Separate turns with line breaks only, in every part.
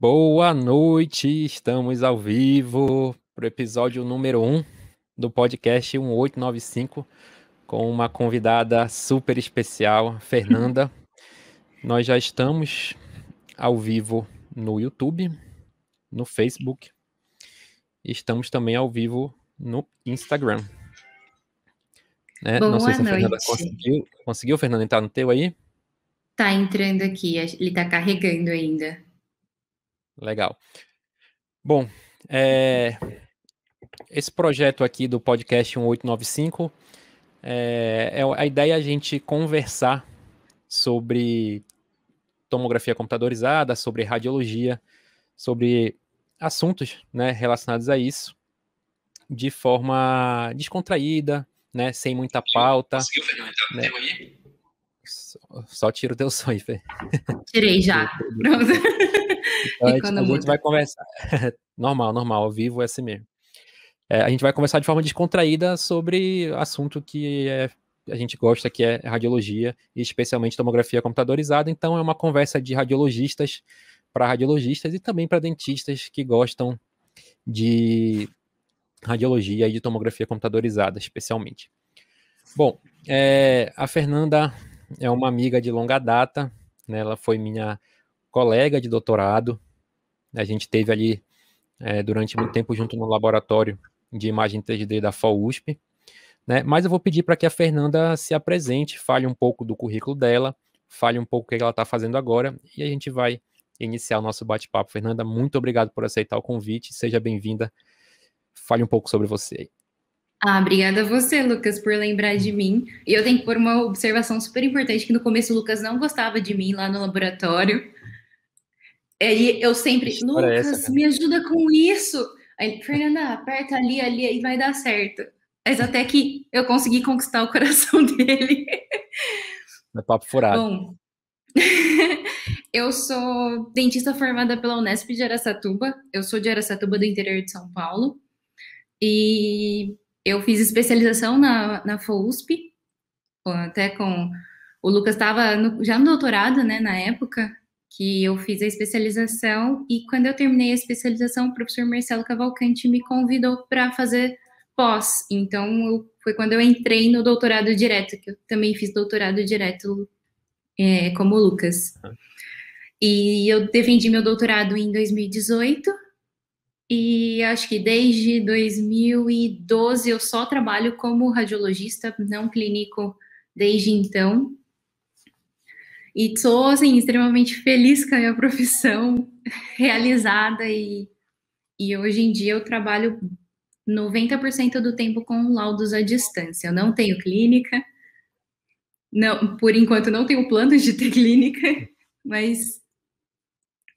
Boa noite, estamos ao vivo para o episódio número 1 do podcast 1895 com uma convidada super especial, Fernanda. Nós já estamos ao vivo no YouTube, no Facebook, e estamos também ao vivo no Instagram. Né?
Boa
Não sei se a
noite.
Fernanda conseguiu. Conseguiu, Fernanda, entrar no teu aí?
Tá entrando aqui, ele tá carregando ainda.
Legal. Bom, é, esse projeto aqui do podcast 1895, é, é a ideia é a gente conversar sobre tomografia computadorizada, sobre radiologia, sobre assuntos né, relacionados a isso, de forma descontraída, né, sem muita pauta.
Conseguiu, no
né?
teu aí?
Só, tira o teu aí, Fê.
Tirei já. Pronto.
Então, a, gente, a gente vai conversar. normal, normal, ao vivo é assim mesmo. É, a gente vai conversar de forma descontraída sobre assunto que é- a gente gosta, que é radiologia, e especialmente tomografia computadorizada. Então, é uma conversa de radiologistas para radiologistas e também para dentistas que gostam de radiologia e de tomografia computadorizada, especialmente. Bom, é, a Fernanda é uma amiga de longa data, né, ela foi minha colega de doutorado. A gente teve ali é, durante muito tempo junto no laboratório de imagem 3D da FAUSP. Né? Mas eu vou pedir para que a Fernanda se apresente, fale um pouco do currículo dela, fale um pouco o que ela está fazendo agora e a gente vai iniciar o nosso bate-papo. Fernanda, muito obrigado por aceitar o convite, seja bem-vinda. Fale um pouco sobre você. aí.
Ah, obrigada a você, Lucas, por lembrar de mim. E eu tenho que pôr uma observação super importante, que no começo o Lucas não gostava de mim lá no laboratório. Aí eu sempre,
é
Lucas,
essa,
me ajuda com isso. Aí, Fernanda, aperta ali, ali, aí vai dar certo. Mas até que eu consegui conquistar o coração dele.
É papo furado.
Bom, eu sou dentista formada pela Unesp de Aracatuba. Eu sou de Aracatuba, do interior de São Paulo. E eu fiz especialização na, na FOUSP, até com... O Lucas estava já no doutorado, né, na época que eu fiz a especialização. E quando eu terminei a especialização, o professor Marcelo Cavalcante me convidou para fazer pós. Então, eu- foi quando eu entrei no doutorado direto, que eu também fiz doutorado direto é, como o Lucas. E eu defendi meu doutorado em 2018 e acho que desde 2012 eu só trabalho como radiologista, não clínico desde então. E sou assim, extremamente feliz com a minha profissão, realizada e, e hoje em dia eu trabalho 90% do tempo com laudos à distância. Eu não tenho clínica, não, por enquanto não tenho planos de ter clínica, mas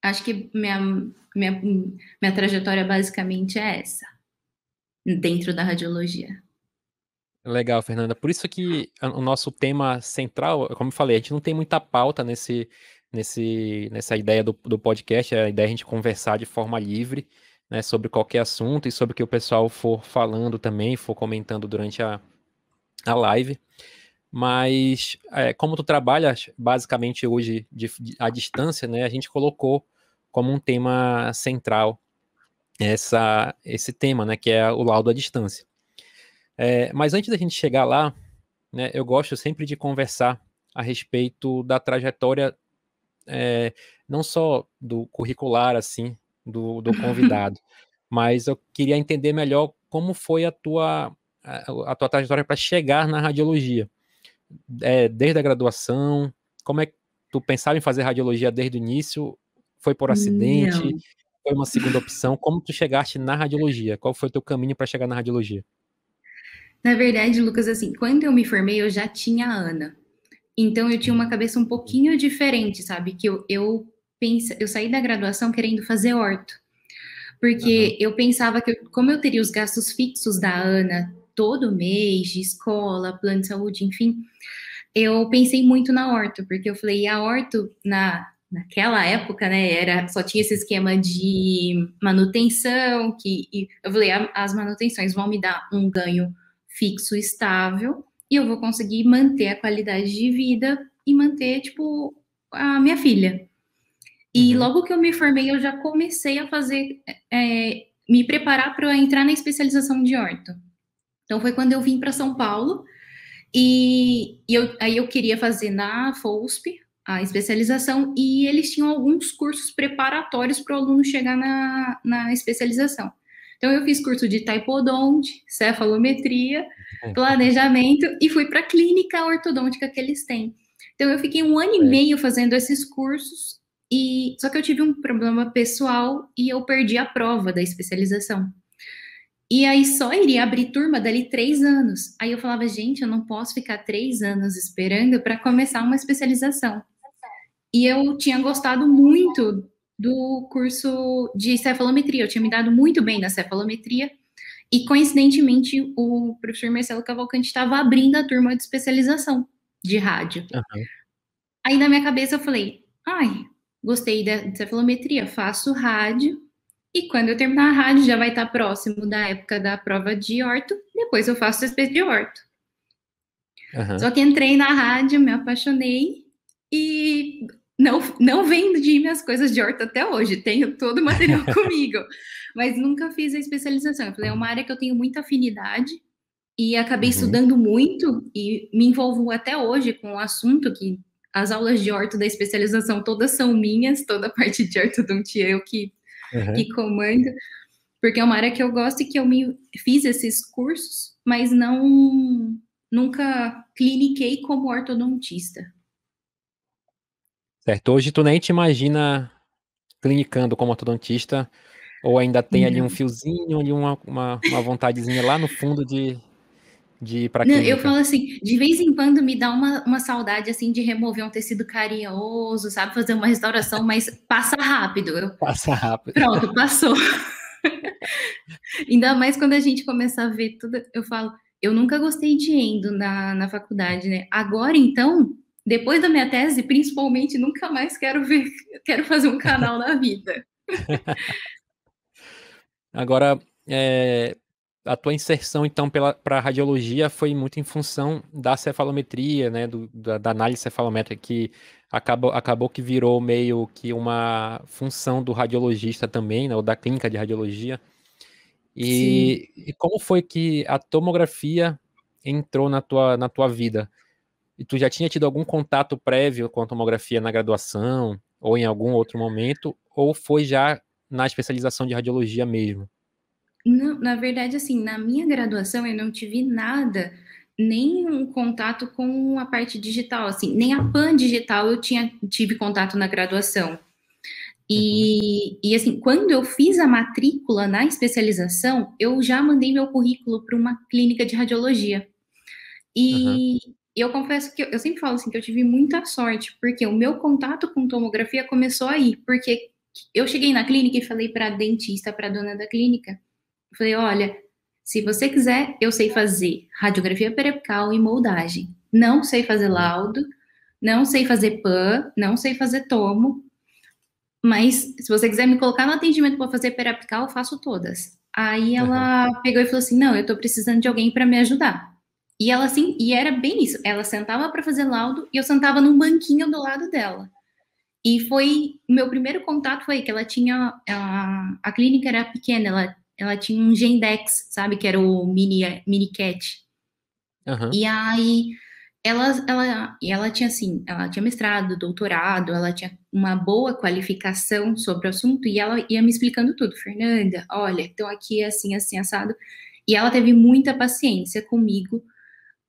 acho que minha, minha, minha trajetória basicamente é essa, dentro da radiologia.
Legal, Fernanda. Por isso que o nosso tema central, como eu falei, a gente não tem muita pauta nesse, nesse, nessa ideia do, do podcast, é a ideia é a gente conversar de forma livre, né, sobre qualquer assunto e sobre o que o pessoal for falando também, for comentando durante a, a live. Mas, é, como tu trabalhas basicamente hoje de, de- à distância, né, a gente colocou como um tema central essa, esse tema, né, que é o laudo à distância. É, mas antes da gente chegar lá, né, eu gosto sempre de conversar a respeito da trajetória, é, não só do curricular, assim, do, do convidado, mas eu queria entender melhor como foi a tua, a, a tua trajetória para chegar na radiologia. É, desde a graduação, como é que tu pensava em fazer radiologia desde o início? Foi por acidente?
Não.
Foi uma segunda opção? Como tu chegaste na radiologia? Qual foi o teu caminho para chegar na radiologia?
Na verdade, Lucas, assim, quando eu me formei, eu já tinha a Ana. Então eu tinha uma cabeça um pouquinho diferente, sabe? Que eu, eu, pense, eu saí da graduação querendo fazer orto. Porque eu pensava que, como eu teria os gastos fixos da Ana todo mês, de escola, plano de saúde, enfim, eu pensei muito na orto, porque eu falei, a orto, na, naquela época, né, era, só tinha esse esquema de manutenção, que e eu falei, "A- as manutenções vão me dar um ganho fixo, estável, e eu vou conseguir manter a qualidade de vida e manter, tipo, a minha filha. E uhum. logo que eu me formei, eu já comecei a fazer, é, me preparar para entrar na especialização de orto. Então foi quando eu vim para São Paulo e, e eu, aí eu queria fazer na FOSP a especialização e eles tinham alguns cursos preparatórios para o aluno chegar na, na especialização. Então eu fiz curso de taipodonte, cefalometria, uhum. planejamento e fui para a clínica ortodôntica que eles têm. Então eu fiquei um ano e meio fazendo esses cursos e só que eu tive um problema pessoal e eu perdi a prova da especialização. E aí só iria abrir turma dali três anos. Aí eu falava, gente, eu não posso ficar três anos esperando para começar uma especialização. E eu tinha gostado muito do curso de cefalometria, eu tinha me dado muito bem na cefalometria. E coincidentemente, o professor Marcelo Cavalcante estava abrindo a turma de especialização de rádio. Uhum. Aí na minha cabeça eu falei, ai, gostei da cefalometria, faço rádio, e quando eu terminar a rádio já vai estar próximo da época da prova de orto, depois eu faço CSP de orto. Uhum. Só que entrei na rádio, me apaixonei e não, não vendi minhas coisas de orto até hoje, tenho todo o material comigo, mas nunca fiz a especialização. Eu falei, é uma área que eu tenho muita afinidade e acabei uhum. estudando muito e me envolvo até hoje com o assunto que as aulas de orto da especialização todas são minhas, toda a parte de ortodontia eu que, uhum. que comando, porque é uma área que eu gosto e que eu me fiz esses cursos, mas não nunca cliniquei como ortodontista.
Certo. Hoje tu nem te imagina clinicando como ortodontista, ou ainda tem ali um fiozinho, ali uma, uma, uma vontadezinha lá no fundo de, de ir para
Eu falo assim, de vez em quando me dá uma, uma saudade assim de remover um tecido carinhoso, sabe, fazer uma restauração, mas passa rápido. Eu...
Passa rápido.
Pronto, passou. Ainda mais quando a gente começa a ver tudo, eu falo, eu nunca gostei de endo na, na faculdade, né? Agora então, depois da minha tese, principalmente, nunca mais quero ver, quero fazer um canal na vida.
Agora, é, a tua inserção, então, para a radiologia foi muito em função da cefalometria, né, do, da, da, análise cefalométrica, que acabou, acabou que virou meio que uma função do radiologista também, né, ou da clínica de radiologia. E, e, como foi que a tomografia entrou na tua, na tua vida? E tu já tinha tido algum contato prévio com a tomografia na graduação, ou em algum outro momento, ou foi já na especialização de radiologia mesmo?
Não, na verdade, assim, na minha graduação eu não tive nada, nem um contato com a parte digital, assim, nem a PAN digital eu tinha, tive contato na graduação. E, uhum. e assim, quando eu fiz a matrícula na especialização, eu já mandei meu currículo para uma clínica de radiologia. E uhum. Eu confesso que eu, eu sempre falo assim que eu tive muita sorte, porque o meu contato com tomografia começou aí, porque eu cheguei na clínica e falei para a dentista, para a dona da clínica, falei, olha, se você quiser, eu sei fazer radiografia periapical e moldagem. Não sei fazer laudo, não sei fazer PAN, não sei fazer tomo, mas se você quiser me colocar no atendimento para fazer periapical, eu faço todas. Aí ela uhum. pegou e falou assim: "Não, eu estou precisando de alguém para me ajudar". E ela assim, e era bem isso. Ela sentava para fazer laudo e eu sentava num banquinho do lado dela. E foi o meu primeiro contato foi que ela tinha a, a clínica era pequena, ela ela tinha um Gendex, sabe, que era o mini, mini cat. Uhum. E aí ela, ela, e ela tinha assim, ela tinha mestrado, doutorado, ela tinha uma boa qualificação sobre o assunto e ela ia me explicando tudo. Fernanda, olha, então aqui é assim, assim, assado. E ela teve muita paciência comigo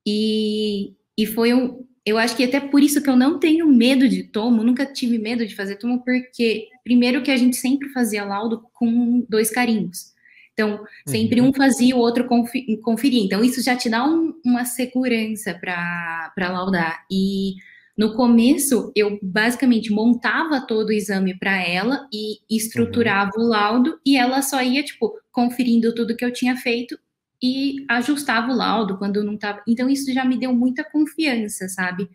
e, e foi um, eu acho que até por isso que eu não tenho medo de tomo, nunca tive medo de fazer tomo, porque primeiro que a gente sempre fazia laudo com dois carinhos. Então, sempre uhum. um fazia, o outro conferia. Então, isso já te dá um, uma segurança para laudar. E no começo, eu basicamente montava todo o exame para ela e estruturava uhum. o laudo, e ela só ia, tipo, conferindo tudo que eu tinha feito e ajustava o laudo quando não estava. Então, isso já me deu muita confiança, sabe?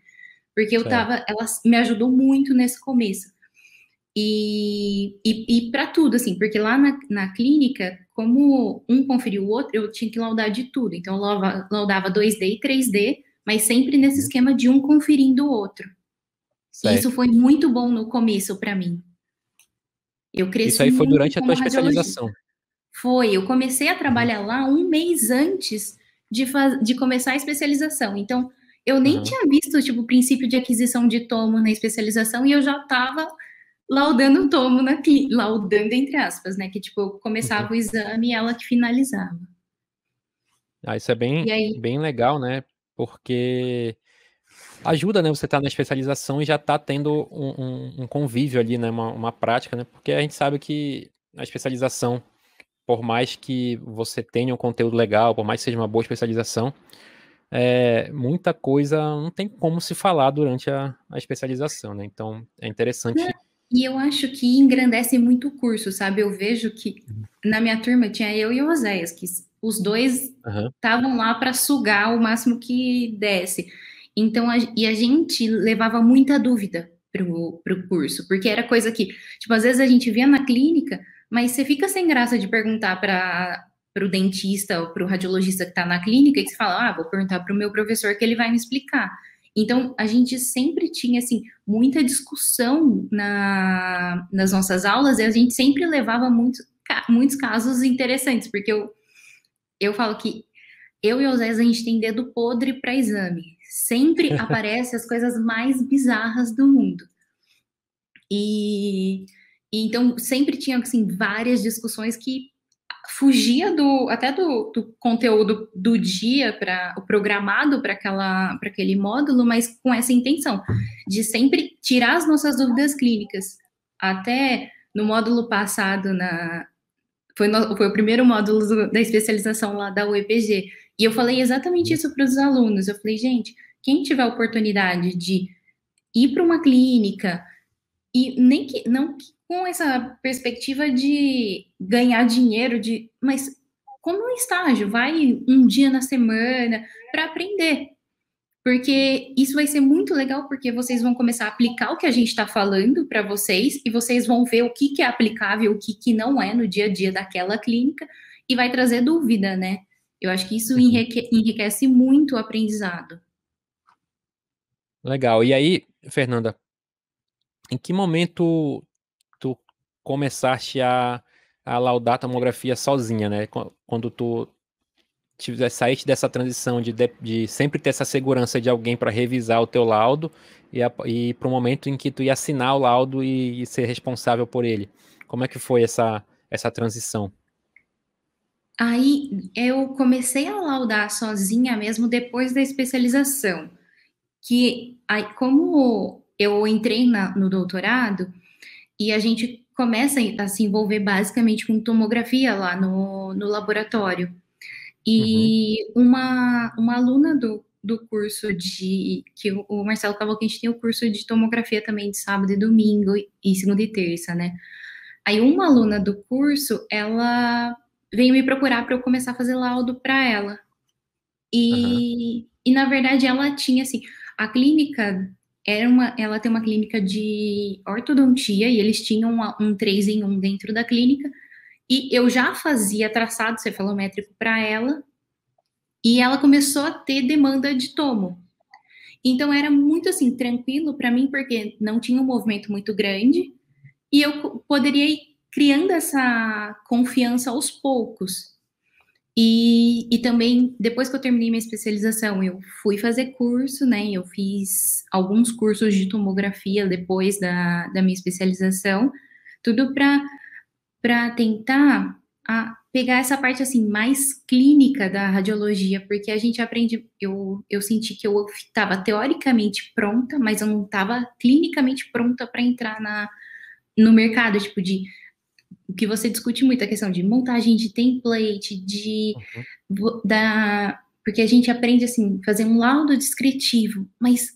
Porque eu tava, ela me ajudou muito nesse começo. E, e, e para tudo, assim, porque lá na, na clínica, como um conferiu o outro, eu tinha que laudar de tudo. Então, eu laudava, laudava 2D e 3D, mas sempre nesse esquema de um conferindo o outro. Certo. E isso foi muito bom no começo para mim. Eu cresci
Isso aí foi durante a tua especialização?
Foi, eu comecei a trabalhar uhum. lá um mês antes de, de começar a especialização. Então, eu nem uhum. tinha visto, tipo, o princípio de aquisição de tomo na especialização e eu já estava laudando o tomo na laudando entre aspas, né? Que, tipo, eu começava uhum. o exame e ela que finalizava.
Ah, isso é bem, bem legal, né? Porque ajuda, né? Você tá na especialização e já tá tendo um, um, um convívio ali, né? Uma, uma prática, né? Porque a gente sabe que a especialização, por mais que você tenha um conteúdo legal, por mais que seja uma boa especialização, é, muita coisa não tem como se falar durante a, a especialização, né? Então é interessante.
E eu acho que engrandece muito o curso, sabe? Eu vejo que na minha turma tinha eu e o Oséias, que os dois estavam uhum. lá para sugar o máximo que desse. Então, a, e a gente levava muita dúvida pro, pro curso, porque era coisa que, tipo, às vezes a gente via na clínica, mas você fica sem graça de perguntar para o dentista ou para o radiologista que está na clínica e que você fala, ah, vou perguntar para o meu professor que ele vai me explicar. Então, a gente sempre tinha, assim, muita discussão na, nas nossas aulas e a gente sempre levava muito, muitos casos interessantes, porque eu, eu falo que eu e o Zé, a gente tem dedo podre para exame. Sempre aparecem as coisas mais bizarras do mundo. E, e, então sempre tinha assim várias discussões que fugia do até do, do conteúdo do dia para o programado para aquela para aquele módulo, mas com essa intenção de sempre tirar as nossas dúvidas clínicas. Até no módulo passado na foi, no, foi o primeiro módulo do, da especialização lá da UEPG e eu falei exatamente isso para os alunos. Eu falei, gente, quem tiver a oportunidade de ir para uma clínica e nem que não com essa perspectiva de ganhar dinheiro, de mas como um estágio, vai um dia na semana para aprender. Porque isso vai ser muito legal, porque vocês vão começar a aplicar o que a gente está falando para vocês, e vocês vão ver o que, que é aplicável, o que, que não é no dia a dia daquela clínica, e vai trazer dúvida, né? Eu acho que isso uhum. enrique enriquece muito o aprendizado.
Legal. E aí, Fernanda, em que momento começaste a, a laudar a tomografia sozinha, né? Quando tu tiver saíste dessa transição de, de, de, sempre ter essa segurança de alguém para revisar o teu laudo e, e para o momento em que tu ia assinar o laudo e, e, ser responsável por ele. Como é que foi essa, essa transição?
Aí eu comecei a laudar sozinha mesmo depois da especialização. Que aí, como eu entrei na, no doutorado e a gente começa a se envolver basicamente com tomografia lá no, no laboratório. E uhum. uma, uma aluna do, do curso de. que o Marcelo Cavalcante tem o curso de tomografia também de sábado e domingo, e segunda e terça, né? Aí uma aluna do curso, ela veio me procurar para eu começar a fazer laudo para ela. E, uhum. e na verdade ela tinha assim, a clínica era uma, ela tem uma clínica de ortodontia e eles tinham uma, um 3 em 1 dentro da clínica. E eu já fazia traçado cefalométrico para ela e ela começou a ter demanda de tomo. Então era muito assim tranquilo para mim porque não tinha um movimento muito grande e eu poderia ir criando essa confiança aos poucos. E, e também, depois que eu terminei minha especialização, eu fui fazer curso, né? Eu fiz alguns cursos de tomografia depois da, da minha especialização, tudo para tentar a pegar essa parte assim mais clínica da radiologia, porque a gente aprende, eu, eu senti que eu estava teoricamente pronta, mas eu não estava clinicamente pronta para entrar na, no mercado, tipo de o que você discute muito, a questão de montagem de template, de uhum. da porque a gente aprende assim, fazer um laudo descritivo, mas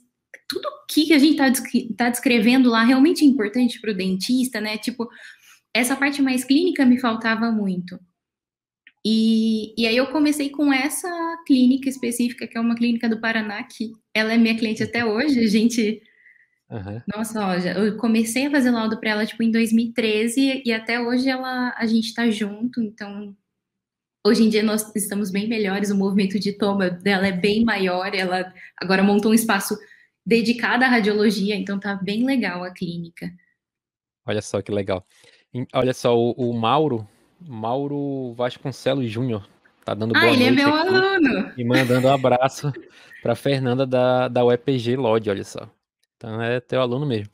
tudo que a gente está tá descrevendo lá realmente é importante para o dentista, né? Tipo, essa parte mais clínica me faltava muito. E, e aí eu comecei com essa clínica específica, que é uma clínica do Paraná, que ela é minha cliente até hoje, a gente Uhum. Nossa, ó, eu comecei a fazer laudo para ela tipo em 2013 e até hoje ela a gente está junto, então hoje em dia nós estamos bem melhores, o movimento de toma dela é bem maior, ela agora montou um espaço dedicado à radiologia, então tá bem legal a clínica.
Olha só que legal. Olha só, o, o Mauro, Mauro Vasconcelos Júnior, tá dando boa
ah, ele
noite
é meu aluno.
e mandando um abraço para Fernanda da, da UEPG Lodge, olha só. Então é teu aluno mesmo.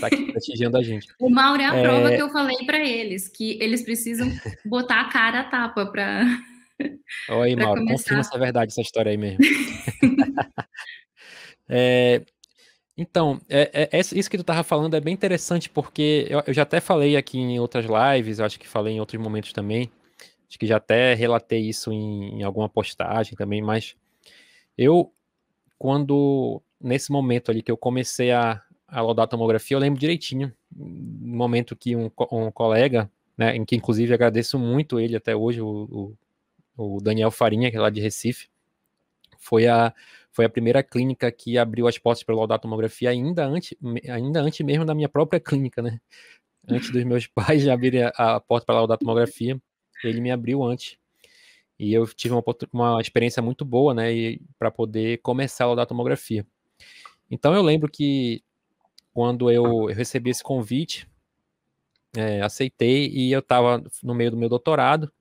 Tá aqui prestigiando a gente.
O Mauro é a é... prova que eu falei para eles, que eles precisam botar a cara a tapa para.
Olha aí, Mauro, começar. confirma essa verdade, essa história aí mesmo. é, então, é, é, isso que tu tava falando é bem interessante, porque eu, eu, já até falei aqui em outras lives, acho que falei em outros momentos também, acho que já até relatei isso em, em alguma postagem também, mas eu, quando, nesse momento ali que eu comecei a, a laudar a tomografia, eu lembro direitinho, no momento que um, um colega, né, em que inclusive agradeço muito ele até hoje, o, o, o Daniel Farinha, que é lá de Recife, foi a foi a primeira clínica que abriu as portas para laudar tomografia ainda antes, ainda antes mesmo da minha própria clínica, né? Antes dos meus pais já abrirem a, a porta para laudar tomografia, ele me abriu antes. E eu tive uma, uma experiência muito boa, né, para poder começar a laudar tomografia. Então eu lembro que quando eu, recebi esse convite, é, aceitei e eu estava no meio do meu doutorado,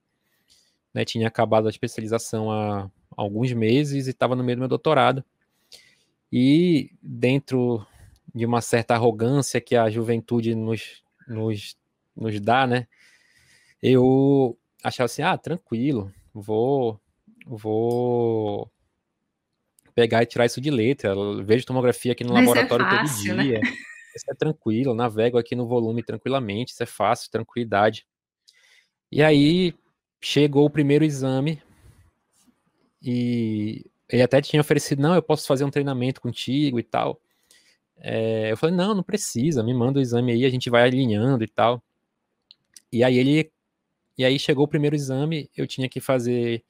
né, tinha acabado a especialização há alguns meses e estava no meio do meu doutorado. E dentro de uma certa arrogância que a juventude nos, nos, nos dá, né? Eu achava assim, ah, tranquilo, vou, vou pegar e tirar isso de letra. Eu vejo tomografia aqui no Mas é laboratório é fácil, todo né? dia. Né? Isso é tranquilo, navego aqui no volume tranquilamente, isso é fácil, tranquilidade. E aí chegou o primeiro exame e ele até tinha oferecido, não, eu posso fazer um treinamento contigo e tal. É, eu falei, não, não precisa, me manda o exame aí, a gente vai alinhando e tal. E aí ele, e aí chegou o primeiro exame, eu tinha que fazer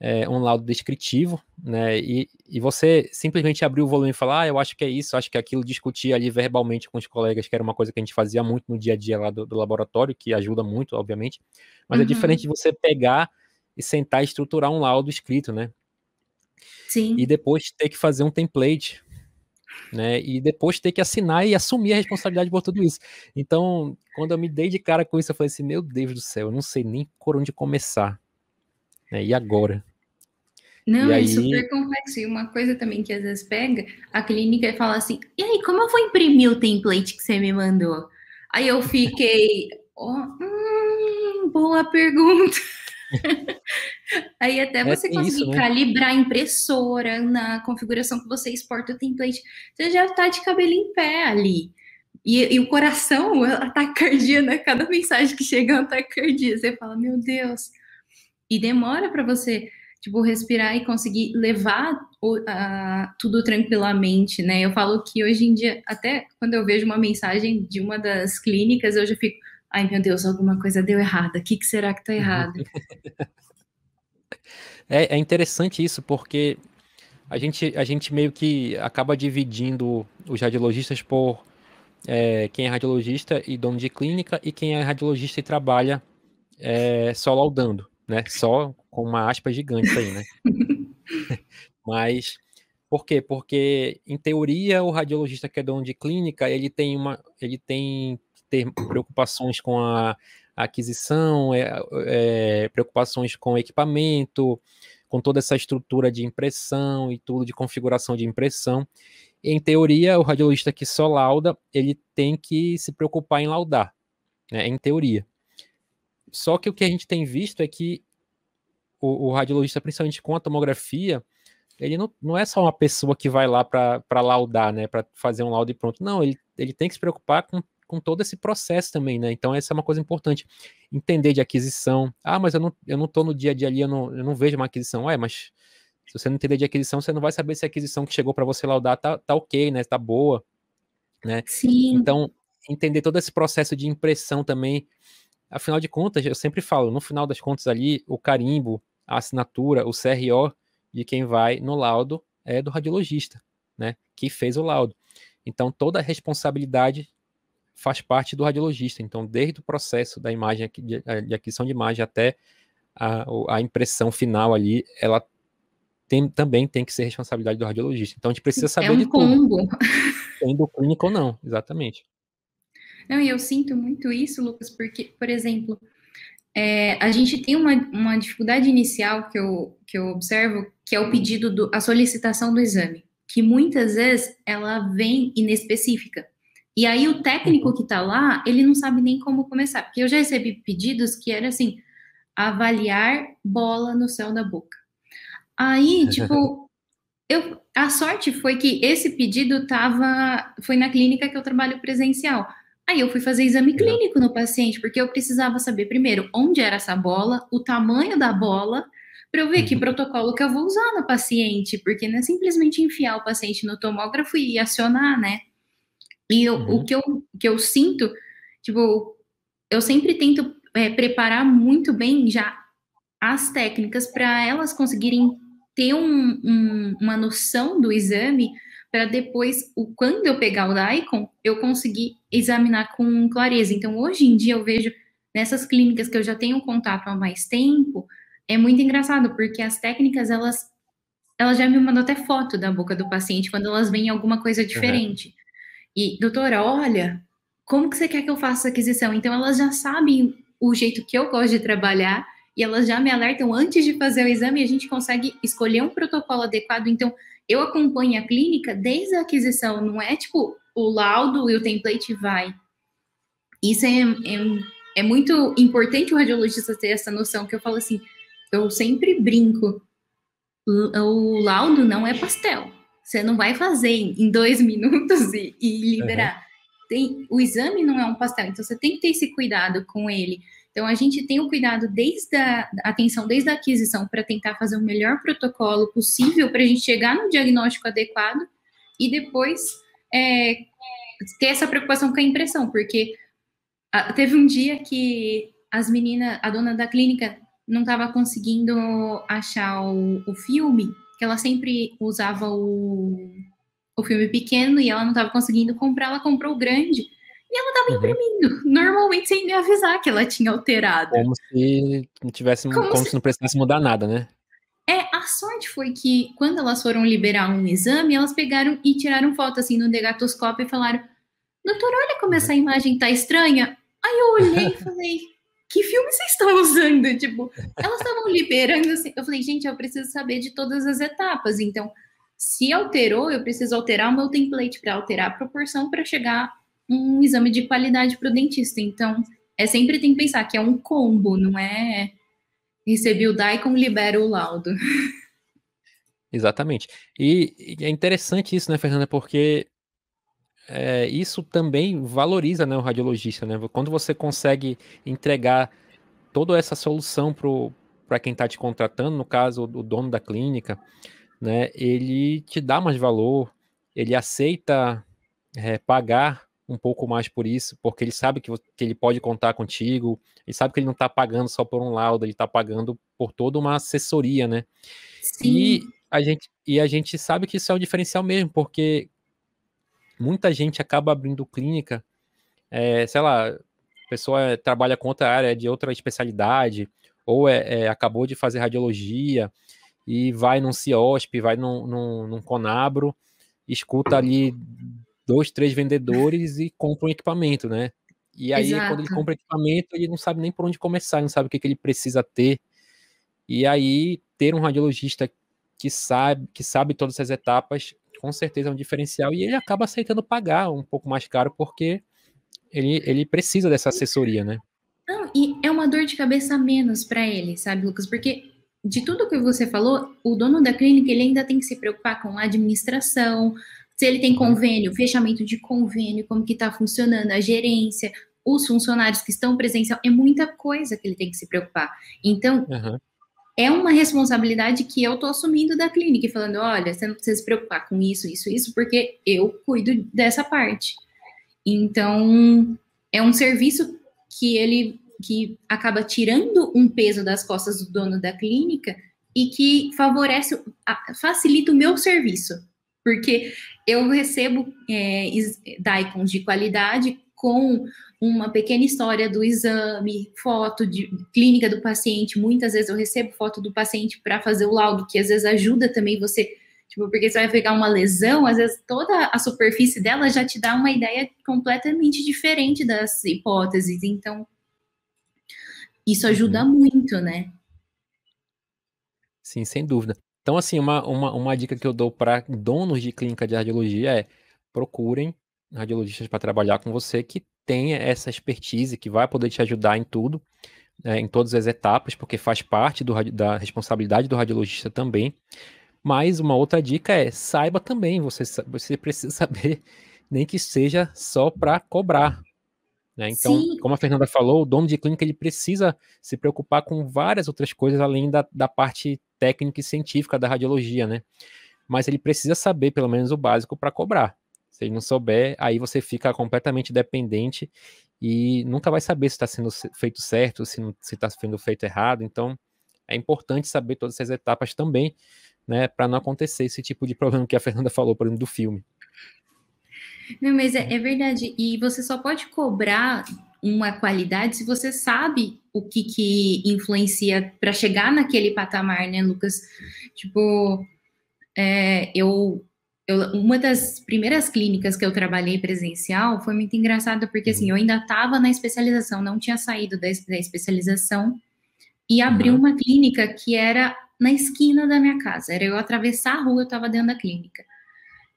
é, um laudo descritivo, né? E, e você simplesmente abrir o volume e falar, ah, eu acho que é isso, acho que é aquilo, discutir ali verbalmente com os colegas, que era uma coisa que a gente fazia muito no dia a dia lá do, do laboratório, que ajuda muito, obviamente. Mas é uhum. é diferente de você pegar e sentar e estruturar um laudo escrito, né?
Sim.
E depois ter que fazer um template, né? E depois ter que assinar e assumir a responsabilidade por tudo isso. Então, quando eu me dei de cara com isso, eu falei assim: meu Deus do céu, eu não sei nem por onde começar. Né? E agora?
Não, e é aí... super complexo. E uma coisa também que às vezes pega, a clínica fala assim: e aí, como eu vou imprimir o template que você me mandou? Aí eu fiquei, oh, hum, boa pergunta. Aí até é você é conseguir isso, né? calibrar a impressora na configuração que você exporta o template, você já está de cabelo em pé ali. E, e o coração, ataque cardíaco, né? Cada mensagem que chega é um cardíaco. Você fala, meu Deus. E demora para você, tipo, respirar e conseguir levar a, tudo tranquilamente, né? Eu falo que hoje em dia, até quando eu vejo uma mensagem de uma das clínicas, eu já fico, ai meu Deus, alguma coisa deu errada, o que, que será que está errado?
É, é, interessante isso, porque a gente, a gente meio que acaba dividindo os radiologistas por é, quem é radiologista e dono de clínica e quem é radiologista e trabalha é, só laudando, né? Só com uma aspa gigante aí, né? Mas por quê? Porque em teoria o radiologista que é dono de clínica ele tem uma, ele tem ter preocupações com a aquisição, é, é, preocupações com equipamento, com toda essa estrutura de impressão e tudo de configuração de impressão. Em teoria, o radiologista que só lauda, ele tem que se preocupar em laudar, né, em teoria. Só que o que a gente tem visto é que o, o radiologista, principalmente com a tomografia, ele não, não é só uma pessoa que vai lá para laudar, né, para fazer um laudo e pronto. Não, ele, ele tem que se preocupar com com todo esse processo também, né? Então, essa é uma coisa importante. Entender de aquisição. Ah, mas eu não, eu não tô no dia a dia ali, eu não, eu não vejo uma aquisição. Ué, mas se você não entender de aquisição, você não vai saber se a aquisição que chegou para você laudar tá, tá ok, né? Tá boa, né?
Sim.
Então, entender todo esse processo de impressão também. Afinal de contas, eu sempre falo, no final das contas ali, o carimbo, a assinatura, o CRO de quem vai no laudo é do radiologista, né? Que fez o laudo. Então, toda a responsabilidade faz parte do radiologista. Então, desde o processo da imagem de, eh, de aquisição de imagem até a, a impressão final ali, ela tem, também tem que ser responsabilidade do radiologista. Então, a gente precisa saber é um de
combo.
tudo. Sendo clínico ou não, exatamente.
Não, e eu sinto muito isso, Lucas, porque, por exemplo, é, a gente tem uma, uma dificuldade inicial que eu, que eu observo, que é o pedido, do, a solicitação do exame, que muitas vezes ela vem inespecífica. E aí o técnico uhum. que está lá, ele não sabe nem como começar, porque eu já recebi pedidos que era assim, avaliar bola no céu da boca. Aí, tipo, eu, a sorte foi que esse pedido tava, foi na clínica que eu trabalho presencial. Aí eu fui fazer exame clínico no paciente, porque eu precisava saber primeiro onde era essa bola, o tamanho da bola, para eu ver que uhum. protocolo que eu vou usar no paciente, porque não é simplesmente enfiar o paciente no tomógrafo e acionar, né? E eu, uhum. o que eu, que eu sinto, tipo, eu sempre tento é, preparar muito bem já as técnicas para elas conseguirem ter um, um, uma noção do exame para depois, o, quando eu pegar o DICOM, eu conseguir examinar com clareza. Então, hoje em dia, eu vejo nessas clínicas que eu já tenho contato há mais tempo, é muito engraçado, porque as técnicas, elas, elas já me mandam até foto da boca do paciente quando elas veem alguma coisa diferente. Uhum. E, doutora, olha, como que você quer que eu faça essa aquisição? Então, elas já sabem o jeito que eu gosto de trabalhar e elas já me alertam antes de fazer o exame e a gente consegue escolher um protocolo adequado. Então, eu acompanho a clínica desde a aquisição, não é tipo o laudo e o template vai. Isso é, é, é muito importante o radiologista ter essa noção, que eu falo assim, eu sempre brinco, o laudo não é pastel. Você não vai fazer em dois minutos e, e liberar. Uhum. Tem, o exame não é um pastel, então você tem que ter esse cuidado com ele. Então, a gente tem o cuidado desde a atenção, desde a aquisição, para tentar fazer o melhor protocolo possível para a gente chegar no diagnóstico adequado e depois é, ter essa preocupação com a impressão, porque teve um dia que as meninas, a dona da clínica, não estava conseguindo achar o, o filme, que ela sempre usava o, o filme pequeno e ela não estava conseguindo comprar, ela comprou o grande. E ela tava uhum. imprimindo, normalmente sem me avisar que ela tinha alterado.
Como se não tivesse, como, como se... se... não precisasse mudar nada, né?
É, a sorte foi que quando elas foram liberar um exame, elas pegaram e tiraram foto assim no negatoscópio e falaram: Doutor, olha como essa imagem tá estranha. Aí eu olhei e falei: Que filme vocês estão usando? Tipo, elas estavam liberando assim. Eu falei: Gente, eu preciso saber de todas as etapas. Então, se alterou, eu preciso alterar o meu template para alterar a proporção para chegar um exame de qualidade para o dentista. Então, é sempre tem que pensar que é um combo, não é recebi o DICOM, libera o laudo.
Exatamente. E, e é interessante isso, né, Fernanda, porque é, isso também valoriza né, o radiologista, né? Quando você consegue entregar toda essa solução para quem está te contratando, no caso, o dono da clínica, né? Ele te dá mais valor, ele aceita é, pagar um pouco mais por isso, porque ele sabe que, que ele pode contar contigo, ele sabe que ele não está pagando só por um laudo, ele está pagando por toda uma assessoria, né? Sim. E a gente e a gente sabe que isso é o diferencial mesmo, porque muita gente acaba abrindo clínica, é, sei lá, a pessoa trabalha com outra área de outra especialidade, ou é, é, acabou de fazer radiologia e vai num CIOSP, vai num, num, num Conabro, escuta ali dois, três vendedores e compra um equipamento, né? E aí, Exato. quando ele compra equipamento, ele não sabe nem por onde começar, não sabe o que, que ele precisa ter. E aí, ter um radiologista que sabe, que sabe todas essas etapas, com certeza é um diferencial. E ele acaba aceitando pagar um pouco mais caro, porque ele, ele precisa dessa assessoria, né?
Não, e é uma dor de cabeça a menos para ele, sabe, Lucas? Porque de tudo que você falou, o dono da clínica ele ainda tem que se preocupar com a administração, se ele tem convênio, fechamento de convênio, como que está funcionando, a gerência, os funcionários que estão presencial, é muita coisa que ele tem que se preocupar. Então, uhum. é uma responsabilidade que eu estou assumindo da clínica falando, olha, você não precisa se preocupar com isso, isso, isso, porque eu cuido dessa parte. Então, é um serviço que ele que acaba tirando um peso das costas do dono da clínica e que favorece, facilita o meu serviço porque eu recebo é, daikons de qualidade com uma pequena história do exame, foto de clínica do paciente. Muitas vezes eu recebo foto do paciente para fazer o laudo, que às vezes ajuda também você Tipo, porque você vai pegar uma lesão, às vezes toda a superfície dela já te dá uma ideia completamente diferente das hipóteses. Então, isso ajuda uhum. muito, né?
Sim, sem dúvida. Então, assim, uma, uma, uma dica que eu dou para donos de clínica de radiologia é procurem radiologistas para trabalhar com você que tenha essa expertise, que vai poder te ajudar em tudo, né, em todas as etapas, porque faz parte do, da responsabilidade do radiologista também. Mas uma outra dica é saiba também, você, você precisa saber, nem que seja só para cobrar. Né? Então, Sim. como a Fernanda falou, o dono de clínica ele precisa se preocupar com várias outras coisas além da, da parte técnica e científica da radiologia, né? Mas ele precisa saber pelo menos o básico para cobrar. Se ele não souber, aí você fica completamente dependente e nunca vai saber se está sendo feito certo, se está sendo feito errado. Então, é importante saber todas essas etapas também, né, para não acontecer esse tipo de problema que a Fernanda falou, por exemplo, do filme.
Não, mas é, é verdade. E você só pode cobrar uma qualidade se você sabe o que, que influencia para chegar naquele patamar, né, Lucas? Tipo, é, eu, eu, uma das primeiras clínicas que eu trabalhei presencial foi muito engraçado, porque assim, eu ainda estava na especialização, não tinha saído da, da especialização, e abri uhum. uma clínica que era na esquina da minha casa. Era eu atravessar a rua, eu estava dentro da clínica.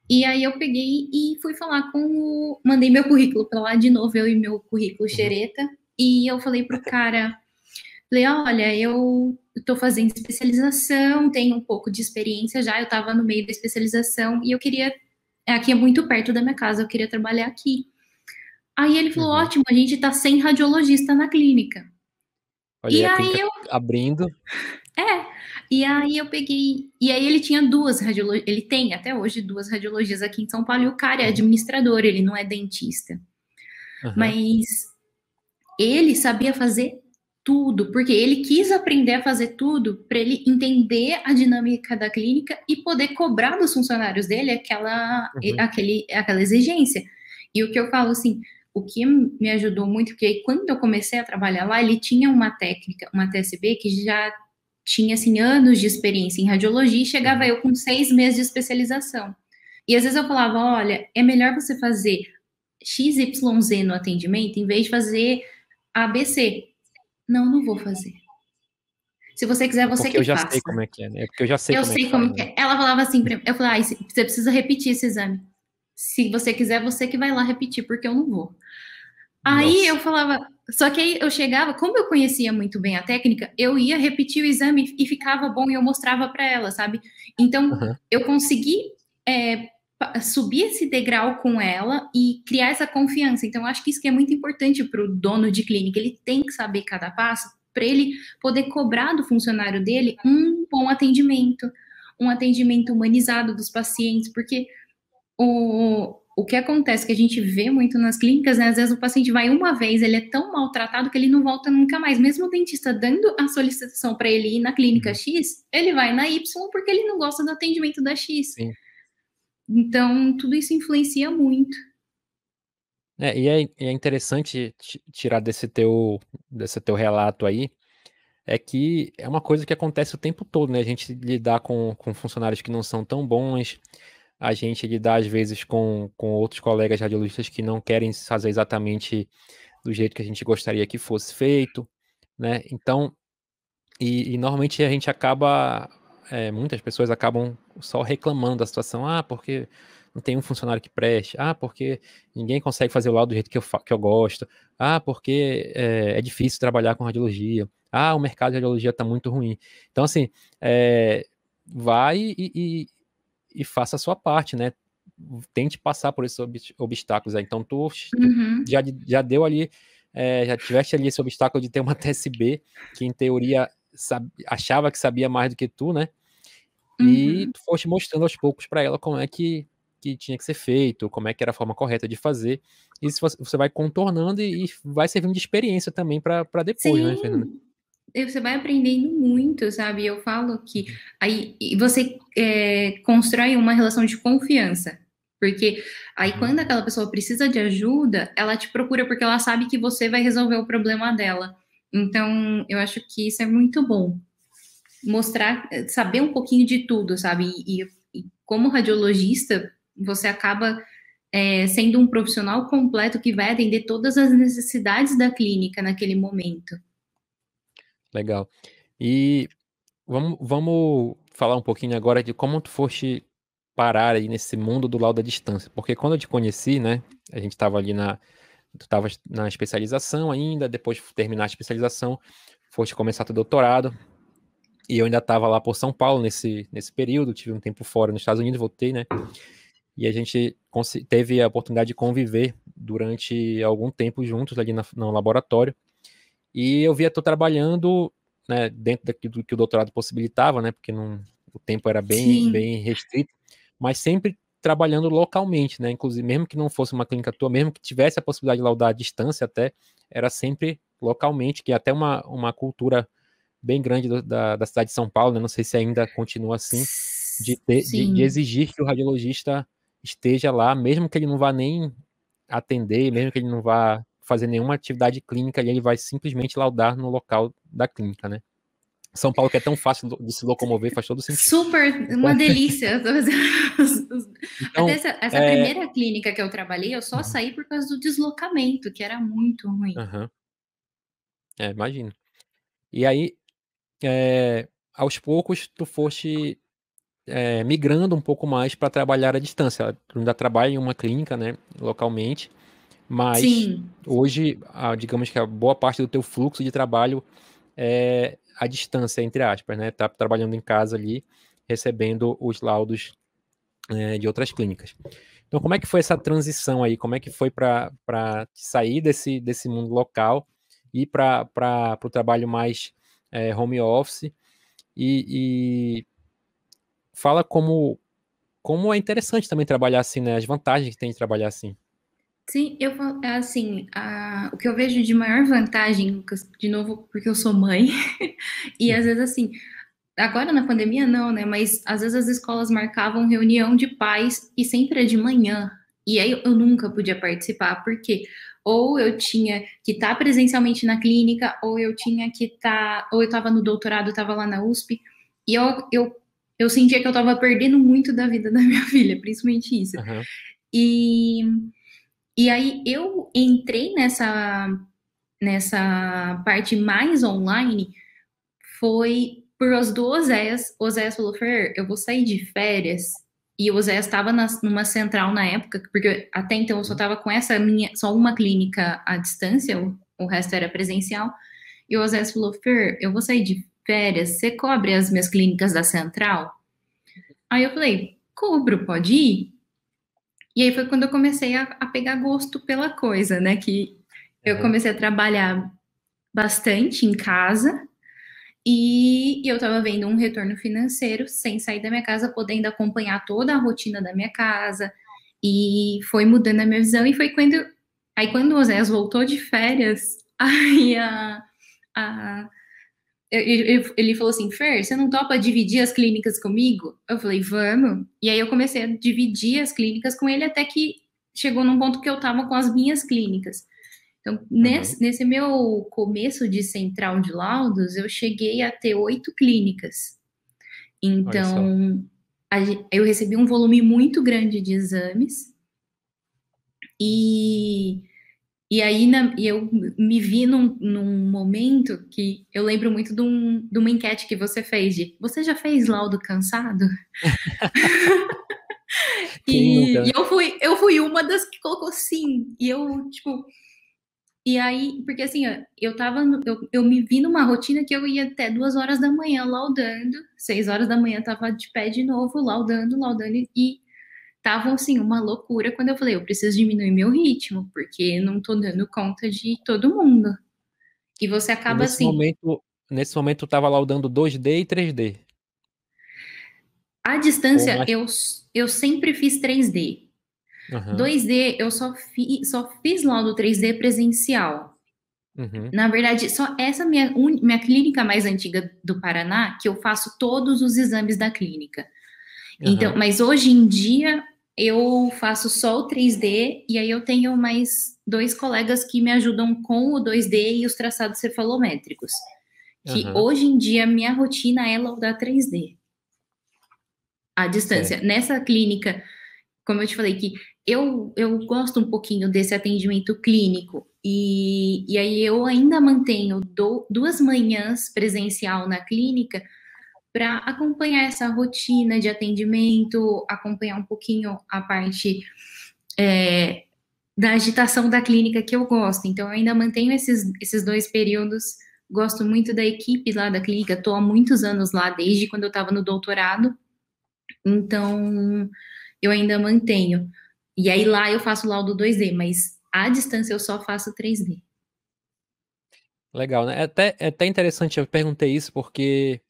E aí eu peguei e fui falar com o. Mandei meu currículo para lá de novo, eu e meu currículo uhum. xereta. E eu falei pro cara, falei, olha, eu estou fazendo especialização, tenho um pouco de experiência já, eu estava no meio da especialização e eu queria. Aqui é muito perto da minha casa, eu queria trabalhar aqui. Aí ele falou, uhum. ótimo, a gente está sem radiologista na clínica.
Olha, e aí eu abrindo.
É. E aí eu peguei. E aí ele tinha duas radiologias. Ele tem até hoje duas radiologias aqui em São Paulo. E o cara é uhum. administrador, ele não é dentista. Uhum. Mas ele sabia fazer tudo, porque ele quis aprender a fazer tudo para ele entender a dinâmica da clínica e poder cobrar dos funcionários dele aquela, uhum. aquele, aquela exigência. E o que eu falo assim, o que me ajudou muito, porque quando eu comecei a trabalhar lá, ele tinha uma técnica, uma TSB que já tinha assim anos de experiência em radiologia e chegava eu com seis meses de especialização. E às vezes eu falava, olha, é melhor você fazer XYZ no atendimento em vez de fazer ABC. Não, não vou fazer. Se você quiser, você
porque
que faça.
eu já sei como é que é, né? Porque eu já sei
eu
como
sei
é que
como é. Ela falava assim, eu falava, ah, você precisa repetir esse exame. Se você quiser, você que vai lá repetir, porque eu não vou. Aí Nossa. eu falava, só que aí eu chegava, como eu conhecia muito bem a técnica, eu ia repetir o exame e ficava bom e eu mostrava para ela, sabe? Então uhum. eu consegui é, subir esse degrau com ela e criar essa confiança. Então eu acho que isso que é muito importante para o dono de clínica, ele tem que saber cada passo para ele poder cobrar do funcionário dele um bom atendimento, um atendimento humanizado dos pacientes, porque o, o que acontece que a gente vê muito nas clínicas, né? Às vezes o paciente vai uma vez, ele é tão maltratado que ele não volta nunca mais. Mesmo o dentista dando a solicitação para ele ir na clínica uhum. X, ele vai na Y porque ele não gosta do atendimento da X. Sim. Então, tudo isso influencia muito.
É, e é, é interessante tirar desse teu, desse teu relato aí, é que é uma coisa que acontece o tempo todo, né? A gente lidar com, com funcionários que não são tão bons, a gente lidar às vezes com, com outros colegas radiologistas que não querem fazer exatamente do jeito que a gente gostaria que fosse feito, né? Então, e, e normalmente a gente acaba, é, muitas pessoas acabam só reclamando da situação, ah, porque não tem um funcionário que preste, ah, porque ninguém consegue fazer o lado do jeito que eu, que eu gosto, ah, porque é, é difícil trabalhar com radiologia, ah, o mercado de radiologia está muito ruim. Então, assim, é, vai e, e faça a sua parte, né? Tente passar por esses obstáculos aí. Então, tu uhum. já, já deu ali, é, já tiveste ali esse obstáculo de ter uma TSB, que em teoria sabe, achava que sabia mais do que tu, né? E uhum. tu foste mostrando aos poucos para ela como é que, que tinha que ser feito, como é que era a forma correta de fazer. E você vai contornando e, e vai servindo de experiência também para depois, né, Sim. né, Fernanda?
Você vai aprendendo muito, sabe? Eu falo que aí você é, constrói uma relação de confiança. Porque aí, uhum. quando aquela pessoa precisa de ajuda, ela te procura porque ela sabe que você vai resolver o problema dela. Então, eu acho que isso é muito bom. Mostrar, saber um pouquinho de tudo, sabe? E, e como radiologista, você acaba é, sendo um profissional completo que vai atender todas as necessidades da clínica naquele momento.
Legal. E vamos, vamos falar um pouquinho agora de como tu foste parar aí nesse mundo do laudo à distância. Porque quando eu te conheci, né, a gente estava ali na, tu estava na especialização ainda, depois de terminar a especialização, foste começar teu doutorado, e eu ainda estava lá por São Paulo nesse, nesse período, tive um tempo fora nos Estados Unidos, voltei, né, e a gente teve a oportunidade de conviver durante algum tempo juntos ali na, no laboratório. E eu via tu trabalhando né, dentro daquilo que o doutorado possibilitava, né, porque não, o tempo era bem, bem restrito, mas sempre trabalhando localmente, né, inclusive mesmo que não fosse uma clínica tua, mesmo que tivesse a possibilidade de laudar à distância até, era sempre localmente, que é até uma, uma cultura bem grande do, da, da cidade de São Paulo, né, não sei se ainda continua assim, de, ter, de, de exigir que o radiologista esteja lá, mesmo que ele não vá nem atender, mesmo que ele não vá fazer nenhuma atividade clínica, ele vai simplesmente laudar no local da clínica, né? São Paulo que é tão fácil de se locomover, faz todo sentido.
Super, uma delícia. então, essa, essa é... primeira clínica que eu trabalhei, eu só uhum. saí por causa do deslocamento, que era muito ruim.
Uhum. É, imagino. E aí, é, aos poucos, tu foste é, migrando um pouco mais para trabalhar à distância. Tu ainda trabalha em uma clínica, né, localmente, mas Sim. hoje, a, digamos que a boa parte do teu fluxo de trabalho é à distância, entre aspas, né? Tá trabalhando em casa ali, recebendo os laudos é, de outras clínicas. Então, como é que foi essa transição aí? Como é que foi para sair desse, desse mundo local e para o trabalho mais é, home office? E, e fala como, como é interessante também trabalhar assim, né? As vantagens que tem de trabalhar assim.
Sim, eu assim, a, o que eu vejo de maior vantagem, de novo, porque eu sou mãe, e às vezes assim, agora na pandemia não, né? Mas às vezes as escolas marcavam reunião de pais e sempre é de manhã. E aí eu nunca podia participar, porque ou eu tinha que estar tá presencialmente na clínica, ou eu tinha que estar, tá, ou eu estava no doutorado, estava lá na USP, e eu, eu eu sentia que eu estava perdendo muito da vida da minha filha, principalmente isso. Uhum. E, e aí eu entrei nessa, nessa parte mais online, foi por as do Oséias. Oséias falou, Fer, eu vou sair de férias. E o Oséias estava numa central na época, porque até então eu só estava com essa minha, só uma clínica à distância, o, o resto era presencial. E o Oséias falou, Fer, eu vou sair de férias, você cobre as minhas clínicas da central? Aí eu falei, cobro, pode ir? E aí foi quando eu comecei a, a pegar gosto pela coisa, né? Que eu comecei a trabalhar bastante em casa e eu estava vendo um retorno financeiro sem sair da minha casa, podendo acompanhar toda a rotina da minha casa e foi mudando a minha visão e foi quando aí quando o Oséias voltou de férias, aí a, a ele, ele falou assim, Fer, você não topa dividir as clínicas comigo? Eu falei, vamos. E aí eu comecei a dividir as clínicas com ele até que chegou num ponto que eu tava com as minhas clínicas. Então, uhum. nesse, nesse, meu começo de central de laudos, eu cheguei a ter oito clínicas. Então, a, eu recebi um volume muito grande de exames. E e aí na, eu me vi num, num, momento que eu lembro muito de, um, de, uma enquete que você fez de você já fez laudo cansado? e, e, eu fui eu fui uma das que colocou sim. E eu, tipo. E aí, porque assim, eu tava. Eu, eu me vi numa rotina que eu ia até duas horas da manhã laudando, seis horas da manhã tava de pé de novo, laudando, laudando, e estavam assim uma loucura quando eu falei, eu preciso diminuir meu ritmo, porque não tô dando conta de todo mundo. E você acaba
nesse
assim.
Momento, nesse momento tava laudando 2D e 3D.
A distância mais... eu, eu sempre fiz 3D. Uhum. 2D eu só, fi, só fiz laudo 3D presencial. Uhum. Na verdade, só essa minha, un, minha clínica mais antiga do Paraná, que eu faço todos os exames da clínica. Uhum. Então, mas hoje em dia eu faço só o 3D e aí eu tenho mais dois colegas que me ajudam com o 2D e os traçados cefalométricos. Que uhum. hoje em dia minha rotina é laudar 3D. à distância. Nessa clínica, como eu te falei, que eu, eu gosto um pouquinho desse atendimento clínico, e, e aí eu ainda mantenho do, duas manhãs presencial na clínica para acompanhar essa rotina de atendimento, acompanhar um pouquinho a parte é, da agitação da clínica que eu gosto. Então, eu ainda mantenho esses, esses dois períodos. Gosto muito da equipe lá da clínica, estou há muitos anos lá, desde quando eu estava no doutorado. Então, eu ainda mantenho. E aí lá eu faço laudo 2D, mas à distância eu só faço 3D.
Legal, né? É até, é até interessante, eu perguntei isso porque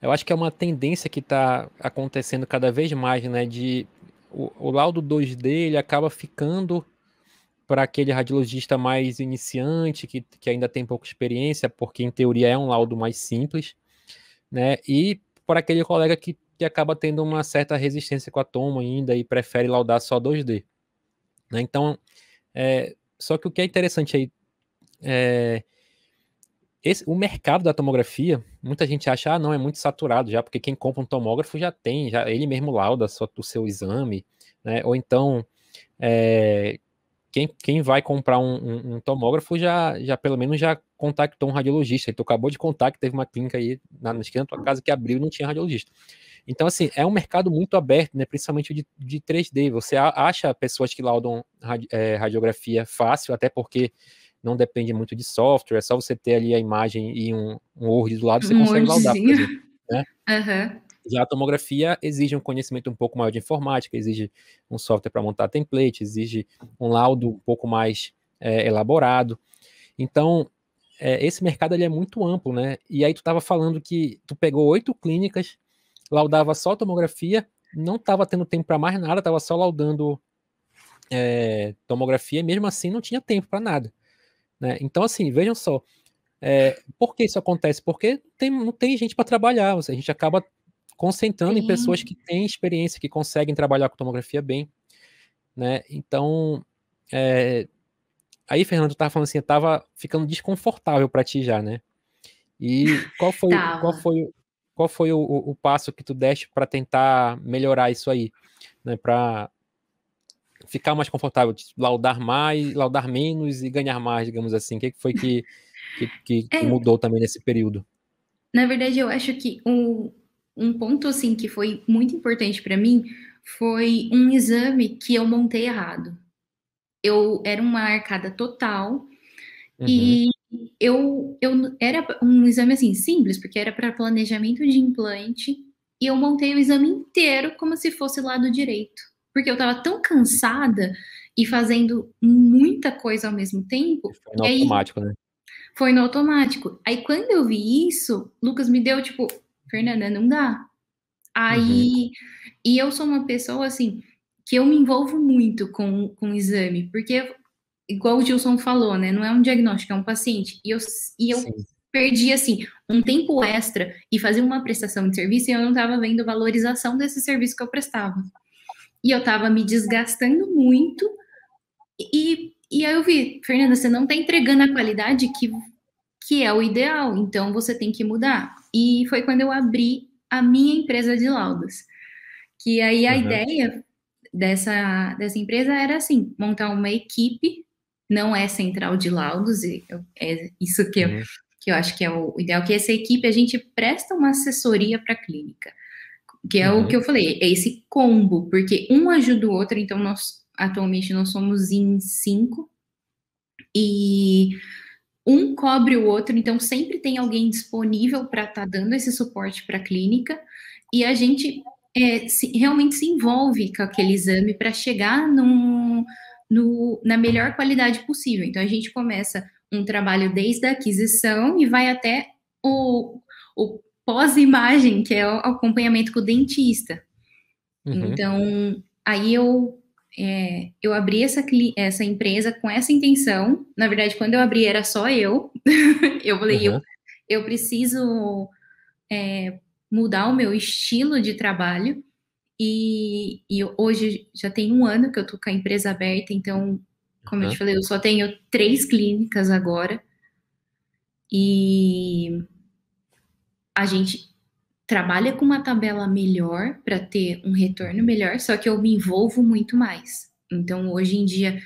eu acho que é uma tendência que está acontecendo cada vez mais, né? De o, o laudo 2D ele acaba ficando para aquele radiologista mais iniciante, que, que ainda tem pouca experiência, porque em teoria é um laudo mais simples, né? E para aquele colega que, que acaba tendo uma certa resistência com a toma ainda e prefere laudar só 2D. Né? Então, é, só que o que é interessante aí é esse, o mercado da tomografia, muita gente acha, ah, não, é muito saturado já, porque quem compra um tomógrafo já tem, já ele mesmo lauda só o seu exame, né? Ou então, é, quem, quem vai comprar um, um, um, tomógrafo já, já pelo menos já contactou um radiologista. Tu acabou de contar que teve uma clínica aí na, na esquina da tua casa que abriu e não tinha radiologista. Então, assim, é um mercado muito aberto, né? Principalmente de, de 3D. Você acha pessoas que laudam radi, é, radiografia fácil, até porque não depende muito de software, é só você ter ali a imagem e um, um Word do lado, você um consegue laudar, por exemplo, né? Uhum. Já a tomografia exige um conhecimento um pouco maior de informática, exige um software para montar template, exige um laudo um pouco mais é, elaborado. Então, é, esse mercado ele é muito amplo, né? E aí tu estava falando que tu pegou oito clínicas, laudava só tomografia, não estava tendo tempo para mais nada, estava só laudando é, tomografia, e mesmo assim não tinha tempo para nada. Né? Então, assim, vejam só, é, por que isso acontece? Porque tem, não tem gente para trabalhar, a gente acaba concentrando Sim. em pessoas que têm experiência, que conseguem trabalhar com tomografia bem, né? Então, é... aí, Fernando, tu tava falando assim, tava ficando desconfortável para ti já, né? E qual foi, qual foi, qual foi o, o, passo que tu deste para tentar melhorar isso aí, né? Para ficar mais confortável, laudar mais, laudar menos e ganhar mais, digamos assim. O que foi que, que, que é, mudou também nesse período?
Na verdade, eu acho que um, um ponto assim que foi muito importante para mim foi um exame que eu montei errado. Eu era uma arcada total uhum. e eu, eu era um exame assim simples, porque era para planejamento de implante, e eu montei o exame inteiro como se fosse lado direito, porque eu estava tão cansada e fazendo muita coisa ao mesmo tempo.
Foi no automático, né?
Foi no automático. Aí quando eu vi isso, Lucas me deu tipo, Fernanda, não dá. Aí, uhum. e eu sou uma pessoa assim, que eu me envolvo muito com, com o exame, porque, igual o Gilson falou, né, não é um diagnóstico, é um paciente, e eu, e eu perdi, assim, um tempo extra e fazer uma prestação de serviço e eu não estava vendo valorização desse serviço que eu prestava. E eu estava me desgastando muito, e, e aí eu vi, Fernanda, você não está entregando a qualidade que, que é o ideal, então você tem que mudar. E foi quando eu abri a minha empresa de laudas. Que aí a uhum. ideia dessa, dessa empresa era assim, montar uma equipe, não é central de laudos, é isso que, uhum. eu, que eu acho que é o ideal, que essa equipe a gente presta uma assessoria para a clínica, que é uhum. o que eu falei, é esse combo, porque um ajuda o outro, então nós atualmente nós somos em cinco, e um cobre o outro, então sempre tem alguém disponível para estar tá dando esse suporte para a clínica e a gente é, se, realmente se envolve com aquele exame para chegar num, no, na melhor qualidade possível. Então a gente começa um trabalho desde a aquisição e vai até o, o pós-imagem, que é o acompanhamento com o dentista. Uhum. Então, aí eu é, eu abri essa, essa empresa com essa intenção. Na verdade, quando eu abri era só eu. eu falei, uhum. eu, eu preciso é, mudar o meu estilo de trabalho. E, e, hoje já tem um ano que eu tô com a empresa aberta, então, como uhum. eu te falei, eu só tenho três clínicas agora. E a gente trabalha com uma tabela melhor para ter um retorno melhor, só que eu me envolvo muito mais. Então, hoje em dia,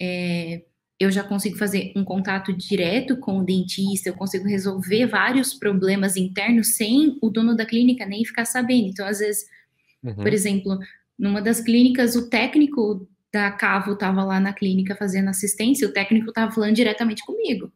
é, eu já consigo fazer um contato direto com o dentista, eu consigo resolver vários problemas internos sem o dono da clínica nem ficar sabendo. Então, às vezes, uhum. por exemplo, numa das clínicas, o técnico da Cavo estava lá na clínica fazendo assistência, o técnico estava falando diretamente comigo.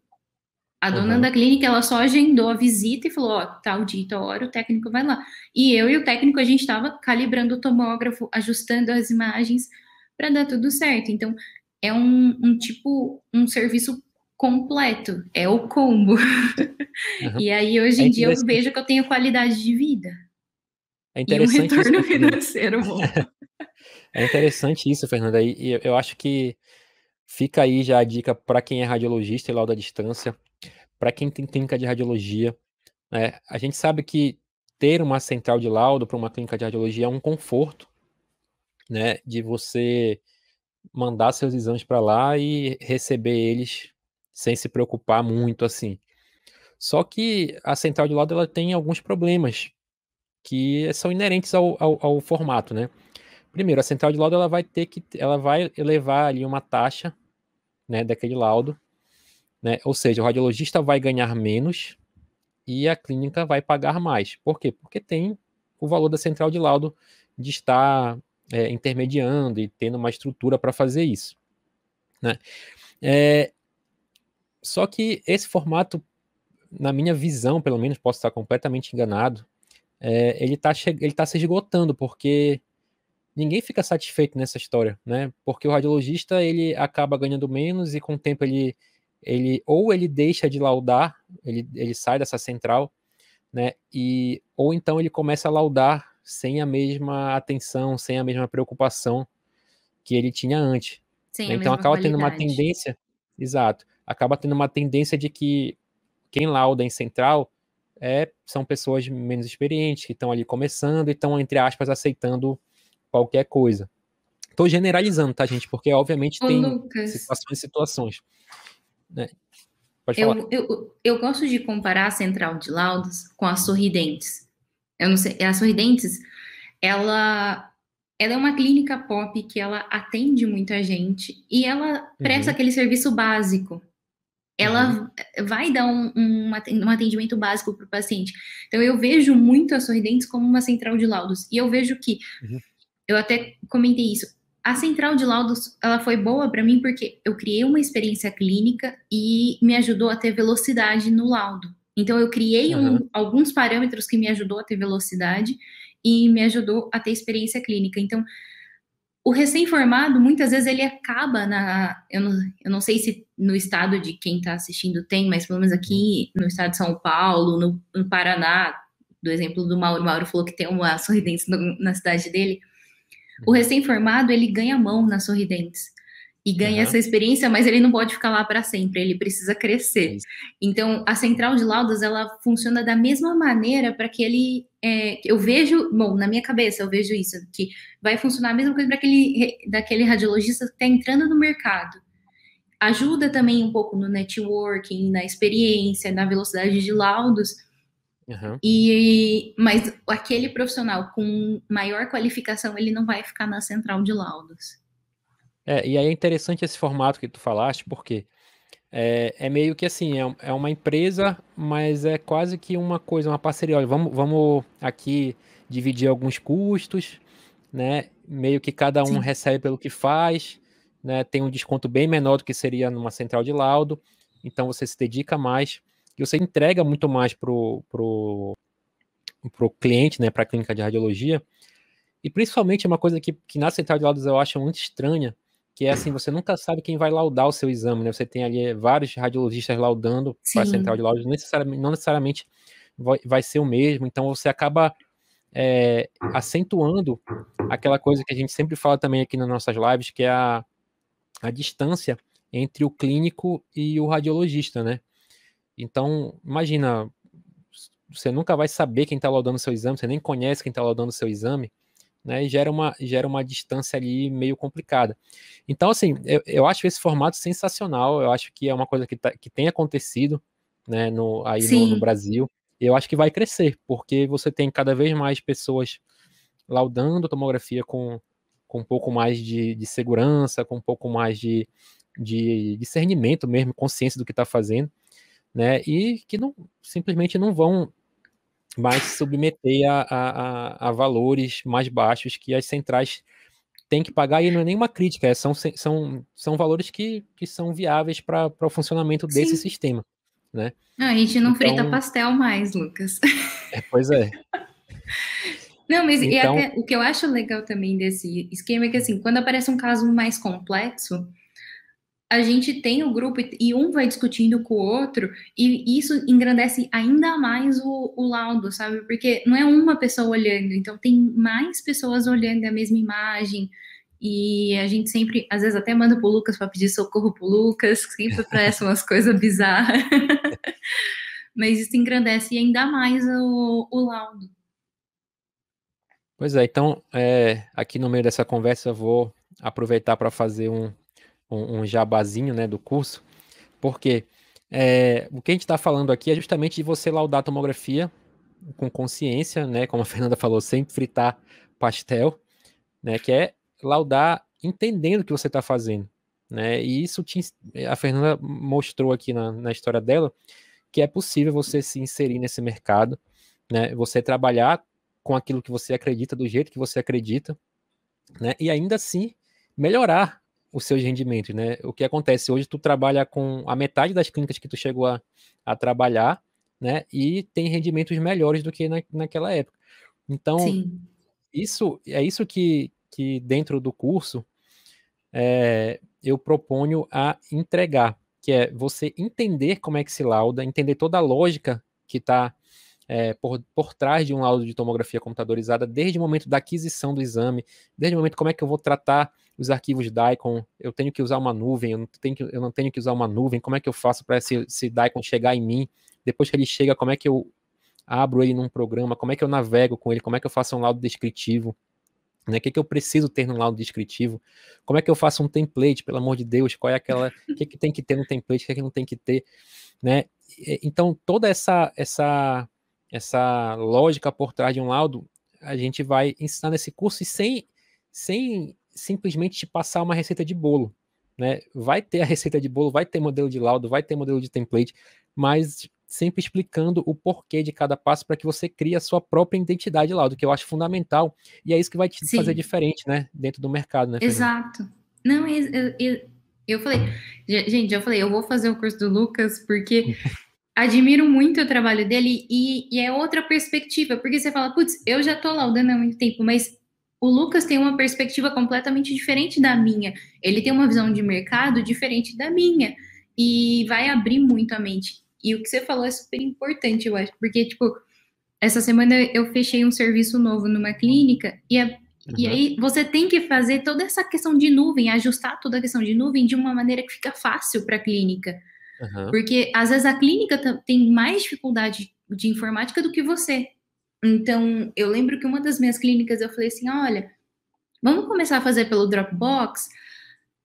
A dona uhum. da clínica, ela só agendou a visita e falou, ó, tal dia, tal hora, o técnico vai lá. E eu e o técnico, a gente estava calibrando o tomógrafo, ajustando as imagens para dar tudo certo. Então, é um, um, tipo, um serviço completo, é o combo. Uhum. e aí, hoje é em dia, eu vejo que eu tenho qualidade de vida.
É interessante
e um retorno financeiro bom.
é interessante isso, Fernanda, e eu acho que fica aí já a dica para quem é radiologista e lauda à distância, para quem tem clínica de radiologia, né? A gente sabe que ter uma central de laudo para uma clínica de radiologia é um conforto, né? De você mandar seus exames para lá e receber eles sem se preocupar muito assim. Só que a central de laudo ela tem alguns problemas que são inerentes ao, ao, ao formato, né? Primeiro, a central de laudo ela vai ter que ela vai elevar ali uma taxa, né, daquele laudo né? Ou seja, o radiologista vai ganhar menos e a clínica vai pagar mais. Por quê? Porque tem o valor da central de laudo de estar é, intermediando e tendo uma estrutura para fazer isso. Né? É, só que esse formato, na minha visão, pelo menos, posso estar completamente enganado, é, ele está ele tá se esgotando, porque ninguém fica satisfeito nessa história, né? Porque o radiologista ele acaba ganhando menos e com o tempo ele ele ou ele deixa de laudar, ele, ele sai dessa central, né? E ou então ele começa a laudar sem a mesma atenção, sem a mesma preocupação que ele tinha antes. Né? Então acaba qualidade. tendo uma tendência, exato, acaba tendo uma tendência de que quem lauda em central é, são pessoas menos experientes, que estão ali começando e estão, entre aspas, aceitando qualquer coisa. Estou generalizando, tá, gente? Porque, obviamente, Ô, tem Lucas. situações e situações. Né?
Eu, eu, eu gosto de comparar a central de laudos com a Sorridentes. Eu não sei, a Sorridentes, ela, ela é uma clínica pop que ela atende muita gente e ela presta uhum. aquele serviço básico. Ela uhum. vai dar um, um, um atendimento básico para o paciente. Então, eu vejo muito a Sorridentes como uma central de laudos. E eu vejo que, uhum. eu até comentei isso, a central de laudos ela foi boa para mim porque eu criei uma experiência clínica e me ajudou a ter velocidade no laudo. Então eu criei uhum. um, alguns parâmetros que me ajudou a ter velocidade e me ajudou a ter experiência clínica. Então o recém-formado muitas vezes ele acaba na eu não, eu não sei se no estado de quem está assistindo tem, mas pelo menos aqui no estado de São Paulo, no, no Paraná, do exemplo do Mauro, Mauro falou que tem uma sorridência na cidade dele o recém-formado, ele ganha mão nas sorridentes e ganha uhum. essa experiência, mas ele não pode ficar lá para sempre, ele precisa crescer. Então, a central de laudas, ela funciona da mesma maneira para que ele, é, eu vejo, bom, na minha cabeça eu vejo isso, que vai funcionar a mesma coisa para aquele, daquele radiologista que está entrando no mercado. Ajuda também um pouco no networking, na experiência, na velocidade de laudos, Uhum. E, mas aquele profissional com maior qualificação, ele não vai ficar na central de laudos.
É, e aí é interessante esse formato que tu falaste, porque é, é meio que assim, é, é, uma empresa, mas é quase que uma coisa, uma parceria. Olha, vamos, vamos aqui dividir alguns custos, né? Meio que cada um Sim. recebe pelo que faz, né? Tem um desconto bem menor do que seria numa central de laudo, então você se dedica mais que você entrega muito mais pro, pro, pro cliente, né, para a clínica de radiologia. E principalmente é uma coisa que, que na central de laudos eu acho muito estranha, que é assim, você nunca sabe quem vai laudar o seu exame, né? Você tem ali vários radiologistas laudando para a central de laudos, necessariamente, não necessariamente vai, vai ser o mesmo, então você acaba é, acentuando aquela coisa que a gente sempre fala também aqui nas nossas lives, que é a, a distância entre o clínico e o radiologista, né? Então, imagina, você nunca vai saber quem está laudando seu exame, você nem conhece quem está laudando seu exame, né? E gera uma, gera uma distância ali meio complicada. Então, assim, eu, eu acho esse formato sensacional, eu acho que é uma coisa que, tá, que tem acontecido, né, no, aí no, no, Brasil. eu acho que vai crescer, porque você tem cada vez mais pessoas laudando tomografia com, com um pouco mais de, de segurança, com um pouco mais de, de discernimento mesmo, consciência do que está fazendo, né? E que não simplesmente não vão mais se submeter a, a, a, valores mais baixos que as centrais têm que pagar, e não é nenhuma crítica, é, são, são, são valores que, que são viáveis para o funcionamento desse Sim. sistema. Né?
Não, a gente não então, frita pastel mais, Lucas.
É, pois é.
Não, mas então, até, o que eu acho legal também desse esquema é que, assim, quando aparece um caso mais complexo, a gente tem o grupo e um vai discutindo com o outro, e isso engrandece ainda mais o, o, laudo, sabe? Porque não é uma pessoa olhando, então tem mais pessoas olhando a mesma imagem, e a gente sempre, às vezes, até manda pro Lucas para pedir socorro pro Lucas, sempre parece umas coisas bizarras. Mas isso engrandece ainda mais o, o laudo.
Pois é, então, é, aqui no meio dessa conversa, eu vou aproveitar para fazer um, um, um, jabazinho né, do curso, porque é, o que a gente está falando aqui é justamente de você laudar a tomografia com consciência, né, como a Fernanda falou, sem fritar pastel, né, que é laudar entendendo o que você está fazendo. Né? E isso te, a Fernanda mostrou aqui na, na história dela que é possível você se inserir nesse mercado, né? Você trabalhar com aquilo que você acredita, do jeito que você acredita, né? E ainda assim melhorar os seus rendimentos, né? O que acontece hoje, tu trabalha com a metade das clínicas que tu chegou a, a trabalhar, né? E tem rendimentos melhores do que na, naquela época. Então, Sim. isso é isso que, que dentro do curso é, eu proponho a entregar, que é você entender como é que se lauda, entender toda a lógica que está é, por, por trás de um laudo de tomografia computadorizada, desde o momento da aquisição do exame, desde o momento como é que eu vou tratar os arquivos DICOM, eu tenho que usar uma nuvem, eu não tenho que, eu não tenho que usar uma nuvem, como é que eu faço para esse, esse DICOM chegar em mim, depois que ele chega, como é que eu abro ele num programa, como é que eu navego com ele, como é que eu faço um laudo descritivo, né? O que, que eu preciso ter no laudo descritivo? Como é que eu faço um template, pelo amor de Deus? Qual é aquela. O que, que tem que ter no template? O que, é que não tem que ter? Né? Então, toda essa, essa, essa lógica por trás de um laudo, a gente vai ensinar nesse curso e sem, sem simplesmente te passar uma receita de bolo. Né? Vai ter a receita de bolo, vai ter modelo de laudo, vai ter modelo de template, mas sempre explicando o porquê de cada passo para que você crie a sua própria identidade lá, do que eu acho fundamental. E é isso que vai te Sim. fazer diferente, né? Dentro do mercado, né?
Exato. Não, eu, eu, eu falei, gente, eu falei, eu vou fazer o curso do Lucas porque admiro muito o trabalho dele e, e, é outra perspectiva, porque você fala, putz, eu já tô laudando há muito tempo, mas o Lucas tem uma perspectiva completamente diferente da minha. Ele tem uma visão de mercado diferente da minha e vai abrir muito a mente. E o que você falou é super importante, eu acho, porque, tipo, essa semana eu fechei um serviço novo numa clínica e, a, uhum. e aí você tem que fazer toda essa questão de nuvem, ajustar toda a questão de nuvem de uma maneira que fica fácil para a clínica. Uhum. Porque às vezes a clínica tem mais dificuldade de informática do que você. Então, eu lembro que uma das minhas clínicas eu falei assim: olha, vamos começar a fazer pelo Dropbox.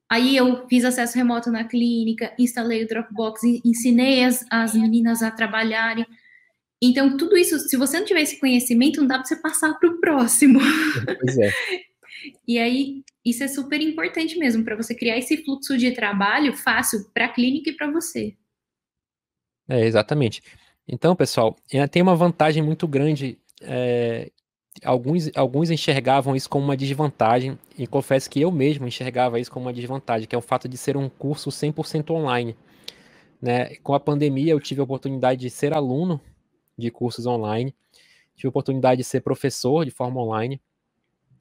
Aí eu fiz acesso remoto na clínica, instalei o Dropbox, ensinei as, as meninas a trabalharem. Então, tudo isso, se você não tiver esse conhecimento, não dá para você passar para o próximo. Pois é. e aí, isso é super importante mesmo, para você criar esse fluxo de trabalho fácil para a clínica e para você.
É, exatamente. Então, pessoal, tem uma vantagem muito grande é, alguns, alguns enxergavam isso como uma desvantagem, e confesso que eu mesmo enxergava isso como uma desvantagem, que é o fato de ser um curso 100% online. Né? Com a pandemia, eu tive a oportunidade de ser aluno de cursos online, tive a oportunidade de ser professor de forma online,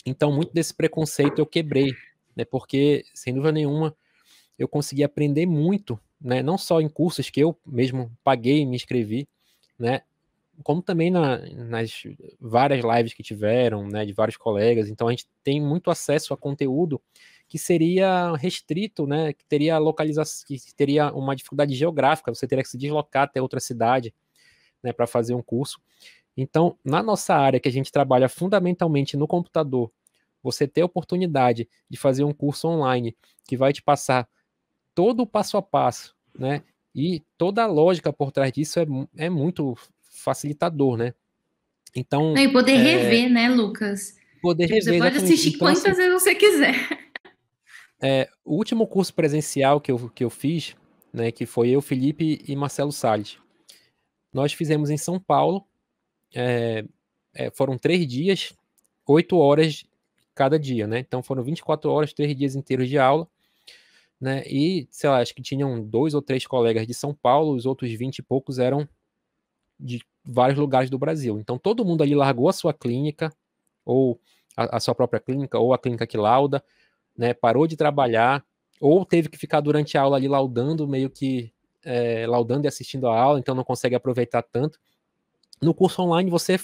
então muito desse preconceito eu quebrei, né? porque, sem dúvida nenhuma, eu consegui aprender muito, né? não só em cursos que eu mesmo paguei e me inscrevi, né? Como também na, nas várias lives que tiveram, né, de vários colegas, então a gente tem muito acesso a conteúdo que seria restrito, né, que teria localização, que teria uma dificuldade geográfica, você teria que se deslocar até outra cidade, né, para fazer um curso. Então, na nossa área que a gente trabalha fundamentalmente no computador, você ter a oportunidade de fazer um curso online que vai te passar todo o passo a passo, né, e toda a lógica por trás disso é, é muito facilitador, né?
Então. E poder é, rever, né, Lucas?
Poder tipo, rever.
Você pode assistir então, quantas assim, vezes você quiser.
É, o último curso presencial que eu, que eu fiz, né, que foi eu, Felipe e Marcelo Salles, nós fizemos em São Paulo, é, é, foram três dias, oito horas cada dia, né? Então foram 24 horas, três dias inteiros de aula, né? E, sei lá, acho que tinham dois ou três colegas de São Paulo, os outros 20 e poucos eram de vários lugares do Brasil. Então todo mundo ali largou a sua clínica, ou a, a sua própria clínica, ou a clínica que lauda, né? Parou de trabalhar, ou teve que ficar durante a aula ali laudando, meio que é, laudando e assistindo a aula, então não consegue aproveitar tanto. No curso online você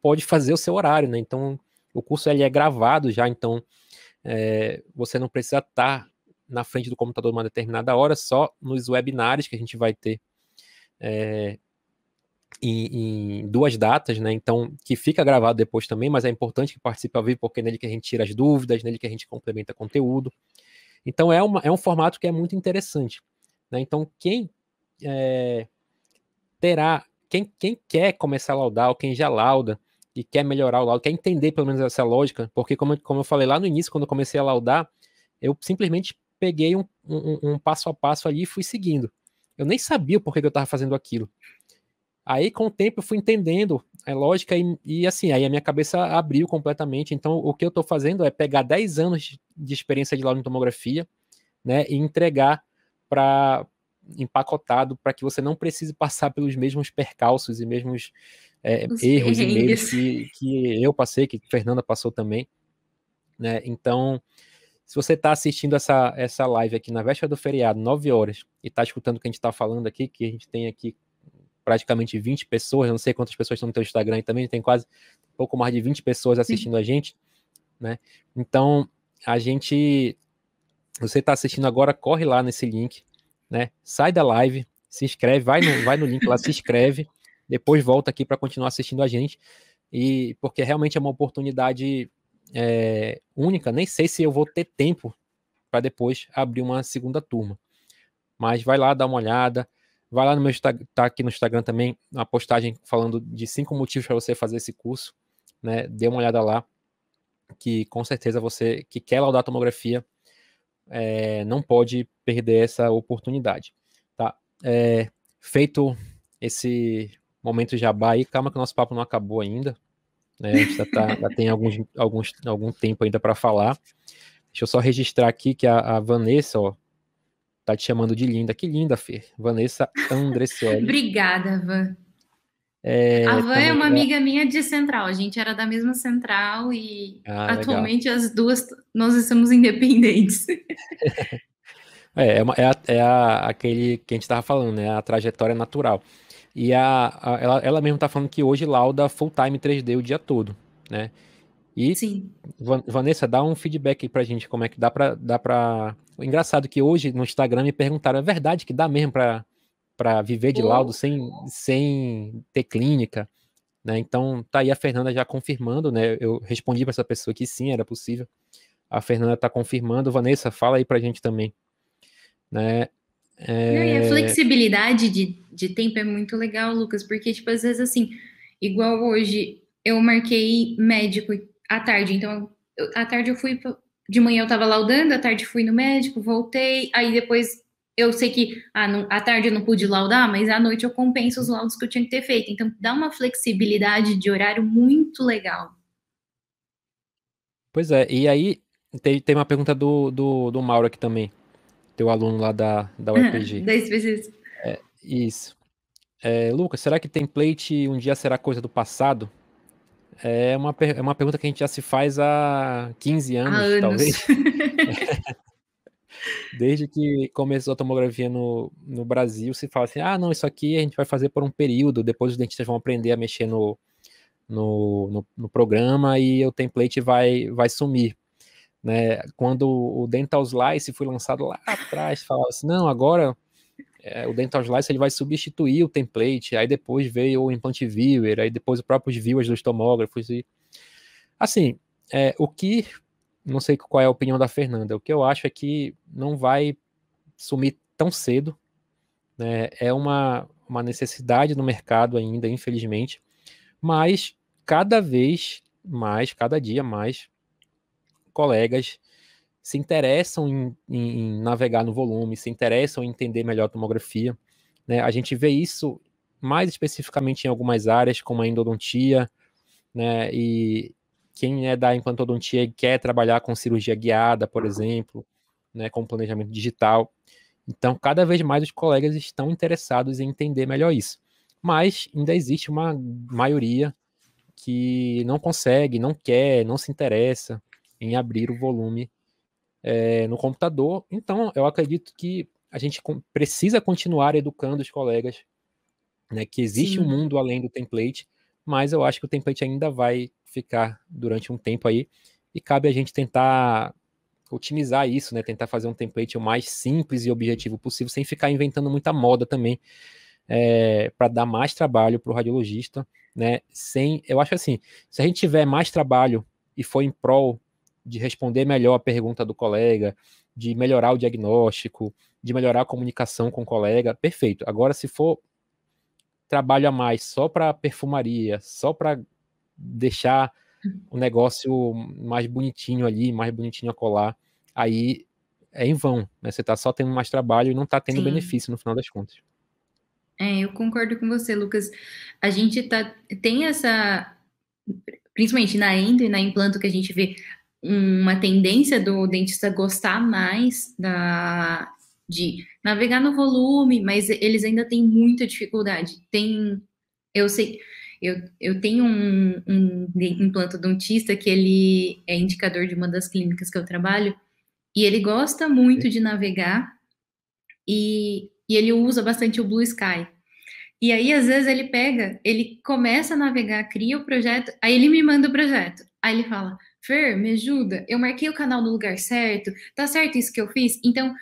pode fazer o seu horário, né? Então o curso ele é gravado já, então é, você não precisa estar na frente do computador uma determinada hora, só nos webinários que a gente vai ter é, em, em, duas datas, né? Então, que fica gravado depois também, mas é importante que participe ao vivo, porque é nele que a gente tira as dúvidas, nele que a gente complementa conteúdo. Então, é, uma, é um formato que é muito interessante. Né? Então, quem é, terá, quem, quem quer começar a laudar, ou quem já lauda, e quer melhorar o laudo, quer entender pelo menos essa lógica, porque como, como eu falei lá no início, quando eu comecei a laudar, eu simplesmente peguei um, um, um passo a passo ali e fui seguindo. Eu nem sabia porquê que eu estava fazendo aquilo. Aí, com o tempo, eu fui entendendo a lógica e, e, assim, aí a minha cabeça abriu completamente. Então, o que eu estou fazendo é pegar 10 anos de experiência de laudo em tomografia, né, e entregar para empacotado para que você não precise passar pelos mesmos percalços e mesmos é, erros e meios que, que eu passei, que Fernanda passou também. Né? Então, se você está assistindo essa, essa live aqui na véspera do feriado, 9 horas, e está escutando o que a gente está falando aqui, que a gente tem aqui praticamente 20 pessoas, eu não sei quantas pessoas estão no teu Instagram também, tem quase um pouco mais de 20 pessoas assistindo Sim. a gente, né? Então, a gente, você está assistindo agora, corre lá nesse link, né? Sai da live, se inscreve, vai no, vai no link lá, se inscreve, depois volta aqui para continuar assistindo a gente. E porque realmente é uma oportunidade é, única. Nem sei se eu vou ter tempo para depois abrir uma segunda turma. Mas vai lá, dá uma olhada. Vai lá no meu Instagram, tá aqui no Instagram também, uma postagem falando de cinco motivos para você fazer esse curso. Né? Dê uma olhada lá, que com certeza você que quer laudar tomografia é, não pode perder essa oportunidade. Tá? É, feito esse momento jabá aí. Calma que o nosso papo não acabou ainda. Né? A gente já, tá, já tem alguns, alguns, algum tempo ainda para falar. Deixa eu só registrar aqui que a, a, Vanessa, ó, tá te chamando de linda. Que linda, Fê. Vanessa Andressioli.
Obrigada, Van. É, a Van é uma amiga minha de Central. A gente era da mesma Central e ah, atualmente legal. as duas nós estamos independentes.
é, é, uma, é, a, é a, aquele que a gente estava falando, né? A trajetória natural. E a, a ela, ela mesmo está falando que hoje lauda full time 3D o dia todo, né? E
Sim.
Vanessa, dá um feedback aí pra gente, como é que dá pra. Dá pra... Engraçado é que hoje no Instagram me perguntaram, é verdade que dá mesmo pra viver de laudo sem, sem ter clínica? Né? Então, tá aí a Fernanda já confirmando, né? Eu respondi para essa pessoa que sim, era possível. A Fernanda tá confirmando. Vanessa, fala aí pra gente também. Né?
É... A flexibilidade de, de tempo é muito legal, Lucas, porque, tipo, às vezes, assim, igual hoje, eu marquei médico à tarde, então, à tarde eu fui, de manhã eu tava laudando, à tarde fui no médico, voltei, aí depois eu sei que ah, não, à tarde eu não pude laudar, mas à noite eu compenso os laudos que eu tinha que ter feito. Então, dá uma flexibilidade de horário muito legal.
Pois é, e aí tem, tem uma pergunta do, do, do Mauro aqui também teu aluno lá da, da UEPG.
da SPC.
É, isso. É, Lucas, será que template um dia será coisa do passado? É uma, é uma pergunta que a gente já se faz há 15 anos, há anos. talvez. Desde que começou a tomografia no, no Brasil, se fala assim: ah, não, isso aqui a gente vai fazer por um período, depois os dentistas vão aprender a mexer no, no, no, no programa e o template vai, vai sumir. Né? Quando o Dental Slice foi lançado lá atrás, falava assim, não, agora é, o Dental Slice ele vai substituir o template, aí depois veio o Implant Viewer, aí depois os próprios viewers dos tomógrafos, e assim, é, o que, não sei qual é a opinião da Fernanda, o que eu acho é que não vai sumir tão cedo, né? é uma, uma necessidade no mercado ainda, infelizmente, mas cada vez mais, cada dia mais, colegas se interessam em, em, navegar no volume, se interessam em entender melhor a tomografia. Né? A gente vê isso mais especificamente em algumas áreas, como a endodontia, né? E quem é da implantodontia e quer trabalhar com cirurgia guiada, por exemplo, né, com planejamento digital. Então, cada vez mais os colegas estão interessados em entender melhor isso. Mas ainda existe uma maioria que não consegue, não quer, não se interessa em abrir o volume é, no computador. Então, eu acredito que a gente precisa continuar educando os colegas né, que existe Sim. um mundo além do template, mas eu acho que o template ainda vai ficar durante um tempo aí e cabe a gente tentar otimizar isso, né, tentar fazer um template o mais simples e objetivo possível, sem ficar inventando muita moda também, é, eh, para dar mais trabalho para o radiologista, né, sem, eu acho assim, se a gente tiver mais trabalho e for em prol de responder melhor a pergunta do colega, de melhorar o diagnóstico, de melhorar a comunicação com o colega, perfeito. Agora, se for trabalho a mais só para perfumaria, só para deixar o negócio mais bonitinho ali, mais bonitinho a colar, aí é em vão, né? Você está só tendo mais trabalho e não está tendo Sim. benefício no final das contas.
É, eu concordo com você, Lucas. A gente tá, tem essa, principalmente na endo e na implanto, que a gente vê uma tendência do dentista gostar mais da, de navegar no volume, mas eles ainda têm muita dificuldade. Tem, eu sei, eu, eu tenho um, um implantodontista que ele é indicador de uma das clínicas que eu trabalho, e ele gosta muito de navegar, e, e ele usa bastante o Blue Sky. E aí, às vezes, ele pega, ele começa a navegar, cria o projeto, aí ele me manda o projeto. Aí ele fala, Fer, me ajuda, eu marquei o canal no lugar certo, tá certo isso que eu fiz? Então,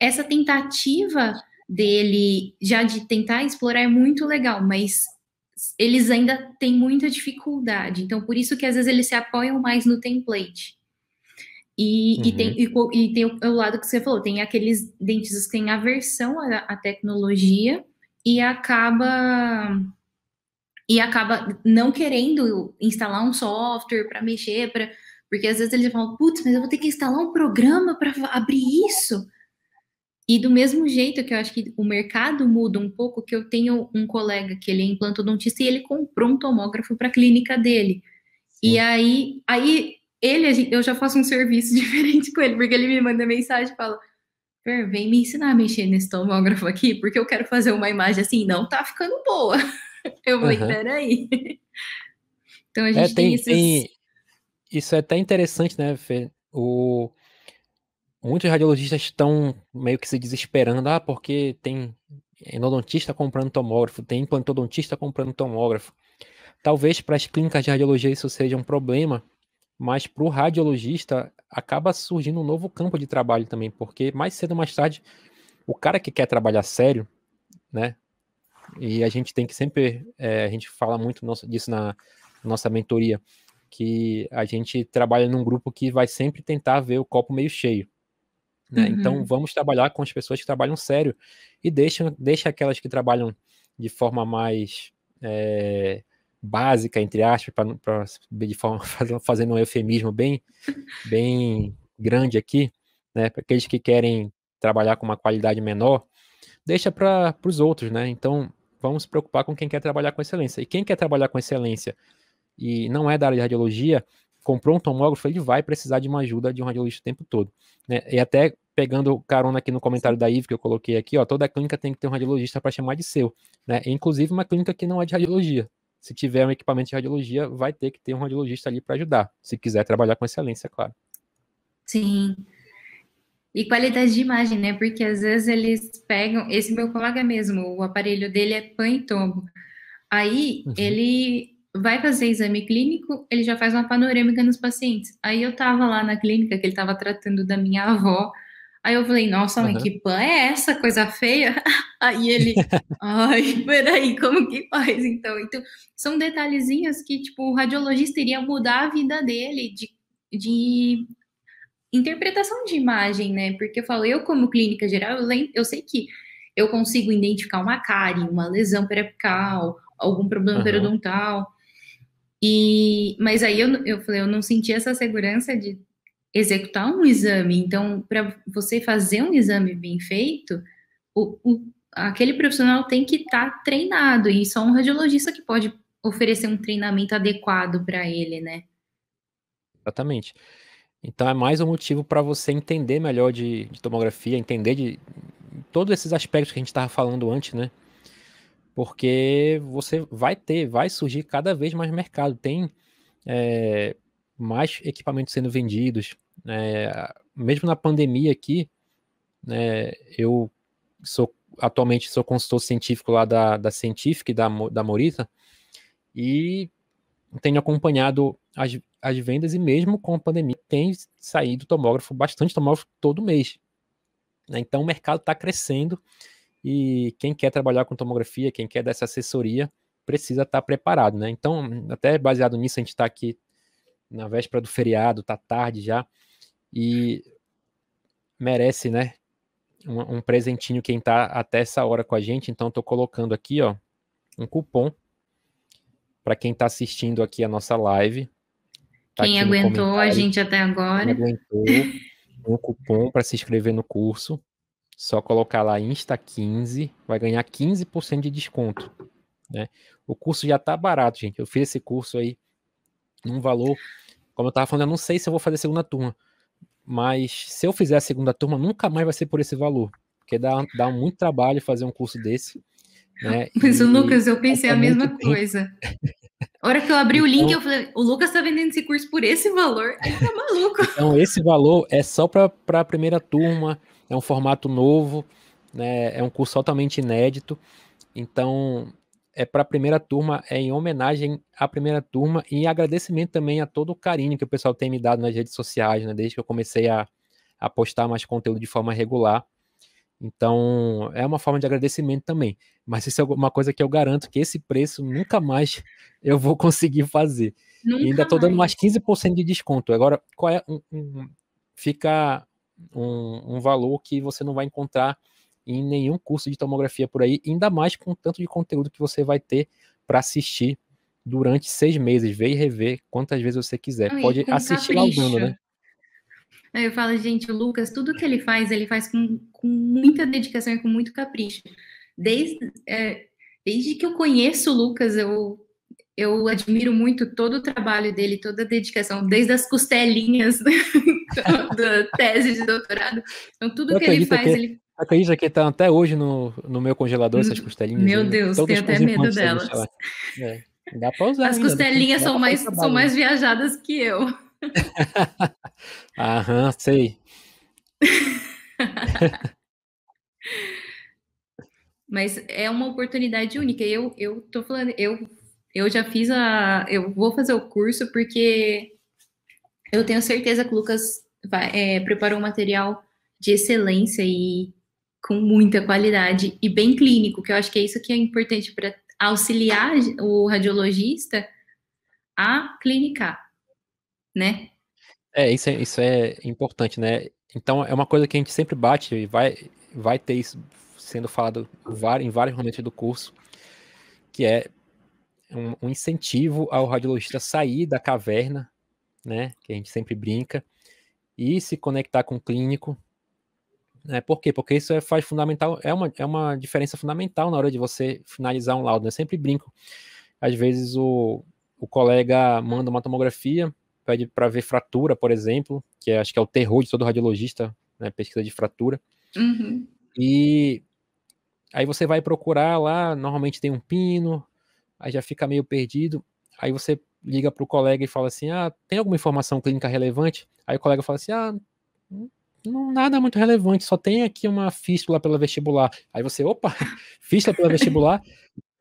essa tentativa dele já de tentar explorar é muito legal, mas eles ainda têm muita dificuldade. Então, por isso que às vezes eles se apoiam mais no template. E, uhum. e, tem, e, e tem o, o, lado que você falou, tem aqueles dentistas que têm aversão à, à tecnologia e acaba e acaba não querendo instalar um software para mexer, para porque às vezes eles falam, putz, mas eu vou ter que instalar um programa para abrir isso. E do mesmo jeito que eu acho que o mercado muda um pouco, que eu tenho um colega que ele é implantodontista e ele comprou um tomógrafo para a clínica dele. Sim. E aí, aí ele, eu já faço um serviço diferente com ele, porque ele me manda mensagem e fala: vem me ensinar a mexer nesse tomógrafo aqui, porque eu quero fazer uma imagem assim, não tá ficando boa. Eu falei, uhum. peraí.
Então a é, gente é, tem, tem, esses... tem, Isso é até interessante, né, Fê? O... Muitos radiologistas estão meio que se desesperando, ah, porque tem endodontista comprando tomógrafo, tem implantodontista comprando tomógrafo. Talvez para as clínicas de radiologia isso seja um problema, mas para o radiologista acaba surgindo um novo campo de trabalho também, porque mais cedo ou mais tarde, o cara que quer trabalhar sério, né? E a gente tem que sempre, é, a gente fala muito disso na nossa mentoria, que a gente trabalha num grupo que vai sempre tentar ver o copo meio cheio. Né? Então, uhum. Então vamos trabalhar com as pessoas que trabalham sério e deixa, deixa aquelas que trabalham de forma mais é, básica, entre aspas, para de forma fazendo um eufemismo bem, bem grande aqui, né? Para aqueles que querem trabalhar com uma qualidade menor, deixa para os outros, né? Então vamos se preocupar com quem quer trabalhar com excelência. E quem quer trabalhar com excelência e não é da área de radiologia, comprou um tomógrafo, ele vai precisar de uma ajuda de um radiologista o tempo todo. Né? E até pegando carona aqui no comentário da Ive que eu coloquei aqui, ó, toda clínica tem que ter um radiologista para chamar de seu, né? Inclusive uma clínica que não é de radiologia. Se tiver um equipamento de radiologia, vai ter que ter um radiologista ali para ajudar, se quiser trabalhar com excelência, claro.
Sim. E qualidade de imagem, né? Porque às vezes eles pegam, esse meu colega mesmo, o aparelho dele é pan e tombo. Aí uhum. ele vai fazer exame clínico, ele já faz uma panorâmica nos pacientes. Aí eu tava lá na clínica, que ele tava tratando da minha avó. Aí eu falei, nossa, mãe, uhum. que pan é essa, coisa feia? Aí ele, ai, peraí, como que faz então? Então, são detalhezinhos que, tipo, o radiologista iria mudar a vida dele de, de interpretação de imagem, né? Porque eu falo, eu como clínica geral, eu, lembro, eu sei que eu consigo identificar uma cárie, uma lesão periapical, algum problema uhum. periodontal. E, mas aí eu, eu falei, eu não senti essa segurança de executar um exame. Então, para você fazer um exame bem feito, o, o, aquele profissional tem que estar tá treinado, e só um radiologista que pode oferecer um treinamento adequado para ele, né?
Exatamente. Então é mais um motivo para você entender melhor de, de, tomografia, entender de todos esses aspectos que a gente estava falando antes, né? Porque você vai ter, vai surgir cada vez mais mercado. Tem é, mais equipamentos sendo vendidos. É, mesmo na pandemia aqui, né, eu sou atualmente sou consultor científico lá da, da Científica e da, da Morita, e tenho acompanhado as, as vendas e mesmo com a pandemia tem saído tomógrafo, bastante tomógrafo todo mês. Né? Então o mercado está crescendo e quem quer trabalhar com tomografia, quem quer dessa assessoria, precisa estar tá preparado. Né? Então, até baseado nisso, a gente está aqui na véspera do feriado, está tarde já, e merece, né? Um, um presentinho quem está até essa hora com a gente. Então, estou colocando aqui, ó, um cupom para quem está assistindo aqui a nossa live.
Tá quem aguentou a gente até agora.
Quem aguentou um cupom para se inscrever no curso. Só colocar lá Insta15, vai ganhar 15% de desconto. Né? O curso já está barato, gente. Eu fiz esse curso aí num valor, como eu estava falando, eu não sei se eu vou fazer segunda turma, mas se eu fizer a segunda turma, nunca mais vai ser por esse valor, porque dá, dá muito trabalho fazer um curso desse. Né?
Mas, e, Lucas, eu pensei a mesma coisa. A hora que eu abri então, o link, eu falei, o Lucas tá vendendo esse curso por esse valor, ele tá maluco.
Então, esse valor é só para a primeira turma, é um formato novo, né? É um curso totalmente inédito. Então, é para a primeira turma, é em homenagem à primeira turma e em agradecimento também a todo o carinho que o pessoal tem me dado nas redes sociais, né? Desde que eu comecei a, a postar mais conteúdo de forma regular. Então, é uma forma de agradecimento também. Mas isso é uma coisa que eu garanto que esse preço nunca mais eu vou conseguir fazer. Nunca e ainda estou dando mais 15% de desconto. Agora, qual é um, um fica um, um, valor que você não vai encontrar em nenhum curso de tomografia por aí, ainda mais com o tanto de conteúdo que você vai ter para assistir durante seis meses, ver e rever quantas vezes você quiser. Pode assistir capricho. laudando, né?
Eu falo, gente, o Lucas, tudo que ele faz, ele faz com, com muita dedicação e com muito capricho. Desde, é, desde que eu conheço o Lucas, eu, eu admiro muito todo o trabalho dele, toda a dedicação, desde as costelinhas da tese de doutorado. Então, tudo eu que ele faz, que, ele.
Acredita que tá até hoje no, no meu congelador essas costelinhas?
Meu Deus, tenho até medo delas.
É, dá pra usar.
As ainda, costelinhas são mais, são mais viajadas que eu.
Aham, sei.
Mas é uma oportunidade única. Eu, eu tô falando, eu, eu já fiz a. Eu vou fazer o curso porque eu tenho certeza que o Lucas vai, é, preparou um material de excelência e com muita qualidade e bem clínico, que eu acho que é isso que é importante para auxiliar o radiologista a clinicar né?
É, isso é, isso é importante, né? Então é uma coisa que a gente sempre bate e vai, vai ter isso sendo falado em vários momentos do curso, que é um, um incentivo ao radiologista sair da caverna, né? Que a gente sempre brinca, e se conectar com o clínico. Né? Por quê? Porque isso é, faz fundamental, é uma, é uma diferença fundamental na hora de você finalizar um laudo. Né? Eu sempre brinco. Às vezes o, o colega manda uma tomografia, pede para ver fratura, por exemplo, que é, acho que é o terror de todo radiologista, né, pesquisa de fratura.
Uhum.
E aí você vai procurar lá, normalmente tem um pino, aí já fica meio perdido. Aí você liga para o colega e fala assim: Ah, tem alguma informação clínica relevante? Aí o colega fala assim: Ah, não, nada muito relevante, só tem aqui uma fístula pela vestibular. Aí você, opa, fístula pela vestibular?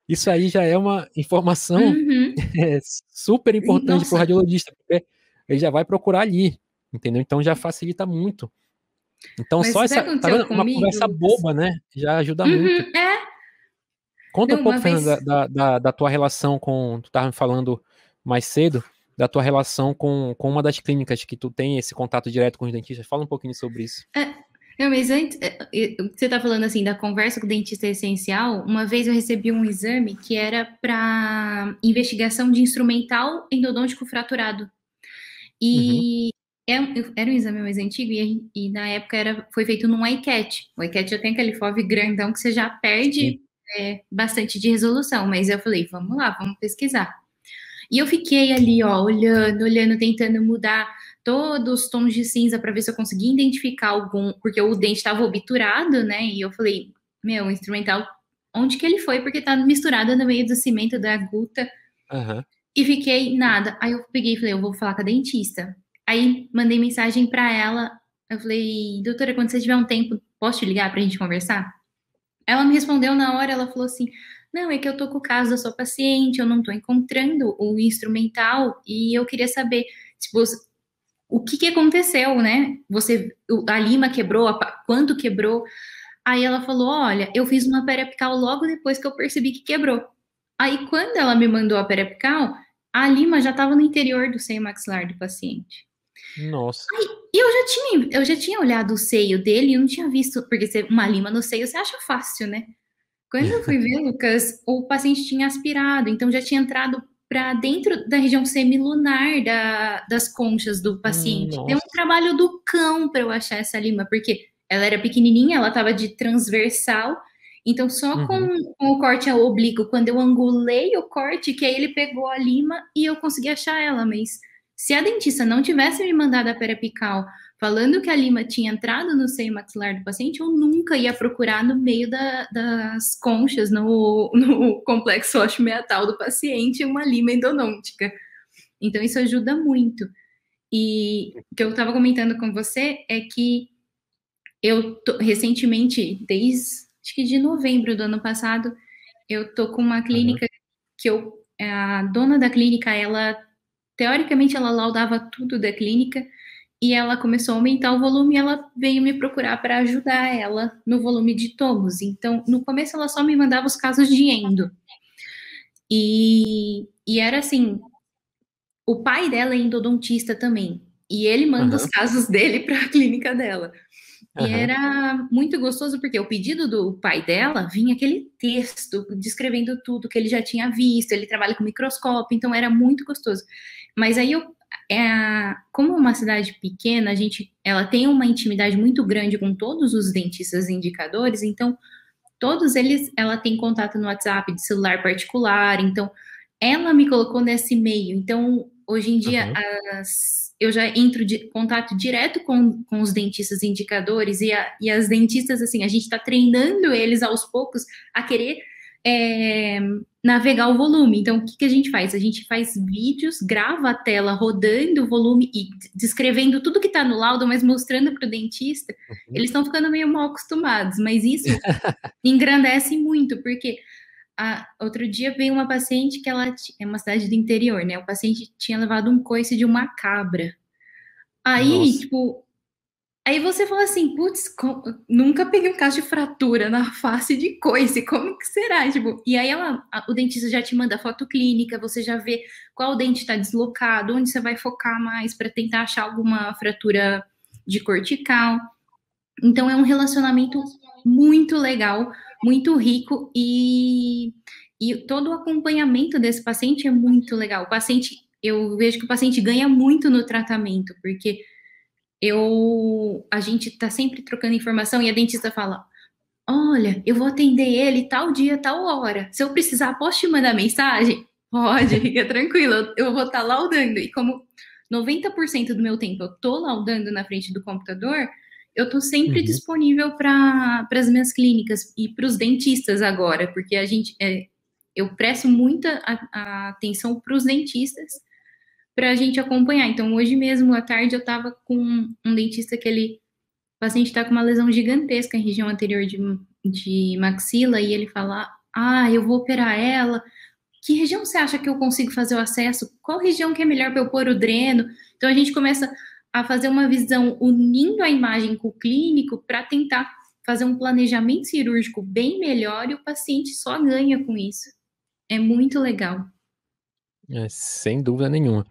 Isso aí já é uma informação uhum. é, super importante para o radiologista, porque ele já vai procurar ali, entendeu? Então já facilita muito. Então Mas só essa tá vendo? uma conversa boba, né? Já ajuda uhum, muito.
É.
Conta Não, um pouco, vez... Fernanda, da, da, da, tua relação com. Tu estava me falando mais cedo, da tua relação com, com uma das clínicas que tu tem esse contato direto com os dentistas. Fala um pouquinho sobre isso.
É, Não, mas antes, é, é, você tá falando assim da conversa com o dentista essencial. Uma vez eu recebi um exame que era para investigação de instrumental endodôntico fraturado. E uhum. era um exame mais antigo e, e, na época era, foi feito num iCat. O iCat já tem aquele FOV grandão que você já perde é, bastante de resolução, mas eu falei, vamos lá, vamos pesquisar. E eu fiquei ali, ó, olhando, olhando, tentando mudar todos os tons de cinza para ver se eu conseguia identificar algum, porque o dente estava obturado, né? E eu falei, meu, o instrumental, onde que ele foi? Porque tá misturado no meio do cimento da guta.
Uhum.
E fiquei nada. Aí eu peguei e falei, eu vou falar com a dentista. Aí mandei mensagem para ela. Eu falei, doutora, quando você tiver um tempo, posso te ligar pra gente conversar? Ela me respondeu na hora, ela falou assim: Não, é que eu tô com o caso da sua paciente, eu não tô encontrando o instrumental e eu queria saber, tipo, o que, que aconteceu, né? Você, a lima quebrou, a, quanto quebrou? Aí ela falou: Olha, eu fiz uma periapical logo depois que eu percebi que quebrou. Aí, quando ela me mandou a periapical, a lima já estava no interior do seio maxilar do paciente.
Nossa.
Aí, eu já tinha, eu já tinha olhado o seio dele e não tinha visto, porque uma lima no seio você acha fácil, né? Quando eu fui ver, Lucas, o paciente tinha aspirado, então já tinha entrado para dentro da região semilunar da, das conchas do paciente. Nossa. Deu um trabalho do cão para eu achar essa lima, porque ela era pequenininha, ela estava de transversal, então só uhum. com, com, o corte ao oblíquo, quando eu angulei o corte, que aí ele pegou a lima e eu consegui achar ela, mas se a dentista não tivesse me mandado a periapical falando que a lima tinha entrado no seio maxilar do paciente, eu nunca ia procurar no meio da, das conchas, no, no complexo ósseo-meatal do paciente, uma lima endodôntica. Então, isso ajuda muito. E o que eu estava comentando com você é que eu, tô, recentemente, desde acho que de novembro do ano passado, eu tô com uma clínica uhum. que eu, a dona da clínica, ela, teoricamente, ela laudava tudo da clínica, e ela começou a aumentar o volume e ela veio me procurar para ajudar ela no volume de tomos. Então, no começo ela só me mandava os casos de endo. E, e era assim, o pai dela é endodontista também, e ele manda uhum. os casos dele para a clínica dela. Uhum. E era muito gostoso porque o pedido do pai dela vinha aquele texto descrevendo tudo que ele já tinha visto, ele trabalha com microscópio, então era muito gostoso. Mas aí eu é, como uma cidade pequena, a gente, ela tem uma intimidade muito grande com todos os dentistas indicadores, então todos eles, ela tem contato no WhatsApp de celular particular, então ela me colocou nesse meio. Então, hoje em dia, uhum. as, eu já entro de contato direto com, com os dentistas indicadores e, a, e as dentistas, assim, a gente está treinando eles aos poucos a querer é, navegar o volume. Então, o que, que a gente faz? A gente faz vídeos, grava a tela rodando o volume e descrevendo tudo que está no laudo, mas mostrando para o dentista. Uhum. Eles estão ficando meio mal acostumados, mas isso engrandece muito, porque a, outro dia veio uma paciente que ela é uma cidade do interior, né? O paciente tinha levado um coice de uma cabra. Aí, Nossa. tipo, Aí você fala assim, putz, nunca peguei um caso de fratura na face de coice, como que será? Tipo, e aí ela, a, o dentista já te manda foto clínica, você já vê qual dente está deslocado, onde você vai focar mais para tentar achar alguma fratura de cortical. Então é um relacionamento muito legal, muito rico e, e todo o acompanhamento desse paciente é muito legal. O paciente, eu vejo que o paciente ganha muito no tratamento, porque eu a gente está sempre trocando informação e a dentista fala: Olha, eu vou atender ele tal dia, tal hora. Se eu precisar, posso te mandar mensagem? Pode, fica tranquilo, eu vou estar tá laudando. E como 90% do meu tempo eu tô laudando na frente do computador, eu tô sempre uhum. disponível para as minhas clínicas e para os dentistas agora, porque a gente é, eu presto muita a, a atenção para os dentistas para a gente acompanhar. Então, hoje mesmo, à tarde, eu estava com um dentista que ele. O paciente está com uma lesão gigantesca em região anterior de, de maxila e ele fala: Ah, eu vou operar ela. Que região você acha que eu consigo fazer o acesso? Qual região que é melhor para eu pôr o dreno? Então, a gente começa a fazer uma visão unindo a imagem com o clínico para tentar fazer um planejamento cirúrgico bem melhor e o paciente só ganha com isso. É muito legal.
É, sem dúvida nenhuma.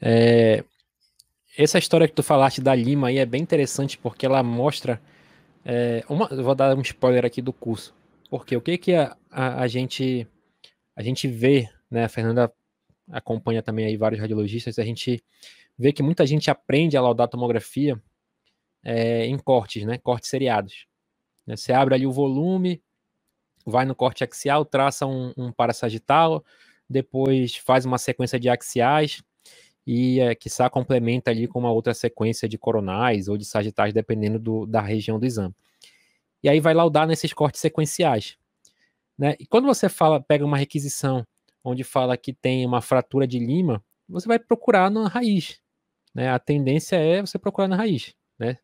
É, essa história que tu falaste da Lima aí é bem interessante porque ela mostra É, uma, vou dar um spoiler aqui do curso. Porque o que que a, a, a gente a gente vê, né? A Fernanda acompanha também aí vários radiologistas, a gente vê que muita gente aprende a laudar tomografia é, em cortes, né? Cortes seriados. Né? Você abre ali o volume, vai no corte axial, traça um, um parasagital, depois faz uma sequência de axiais e, é, quiçá, complementa ali com uma outra sequência de coronais ou de sagitais, dependendo do, da região do exame. E aí vai laudar nesses cortes sequenciais. Né? E quando você fala, pega uma requisição onde fala que tem uma fratura de lima, você vai procurar na raiz. Né? A tendência é você procurar na raiz. Né?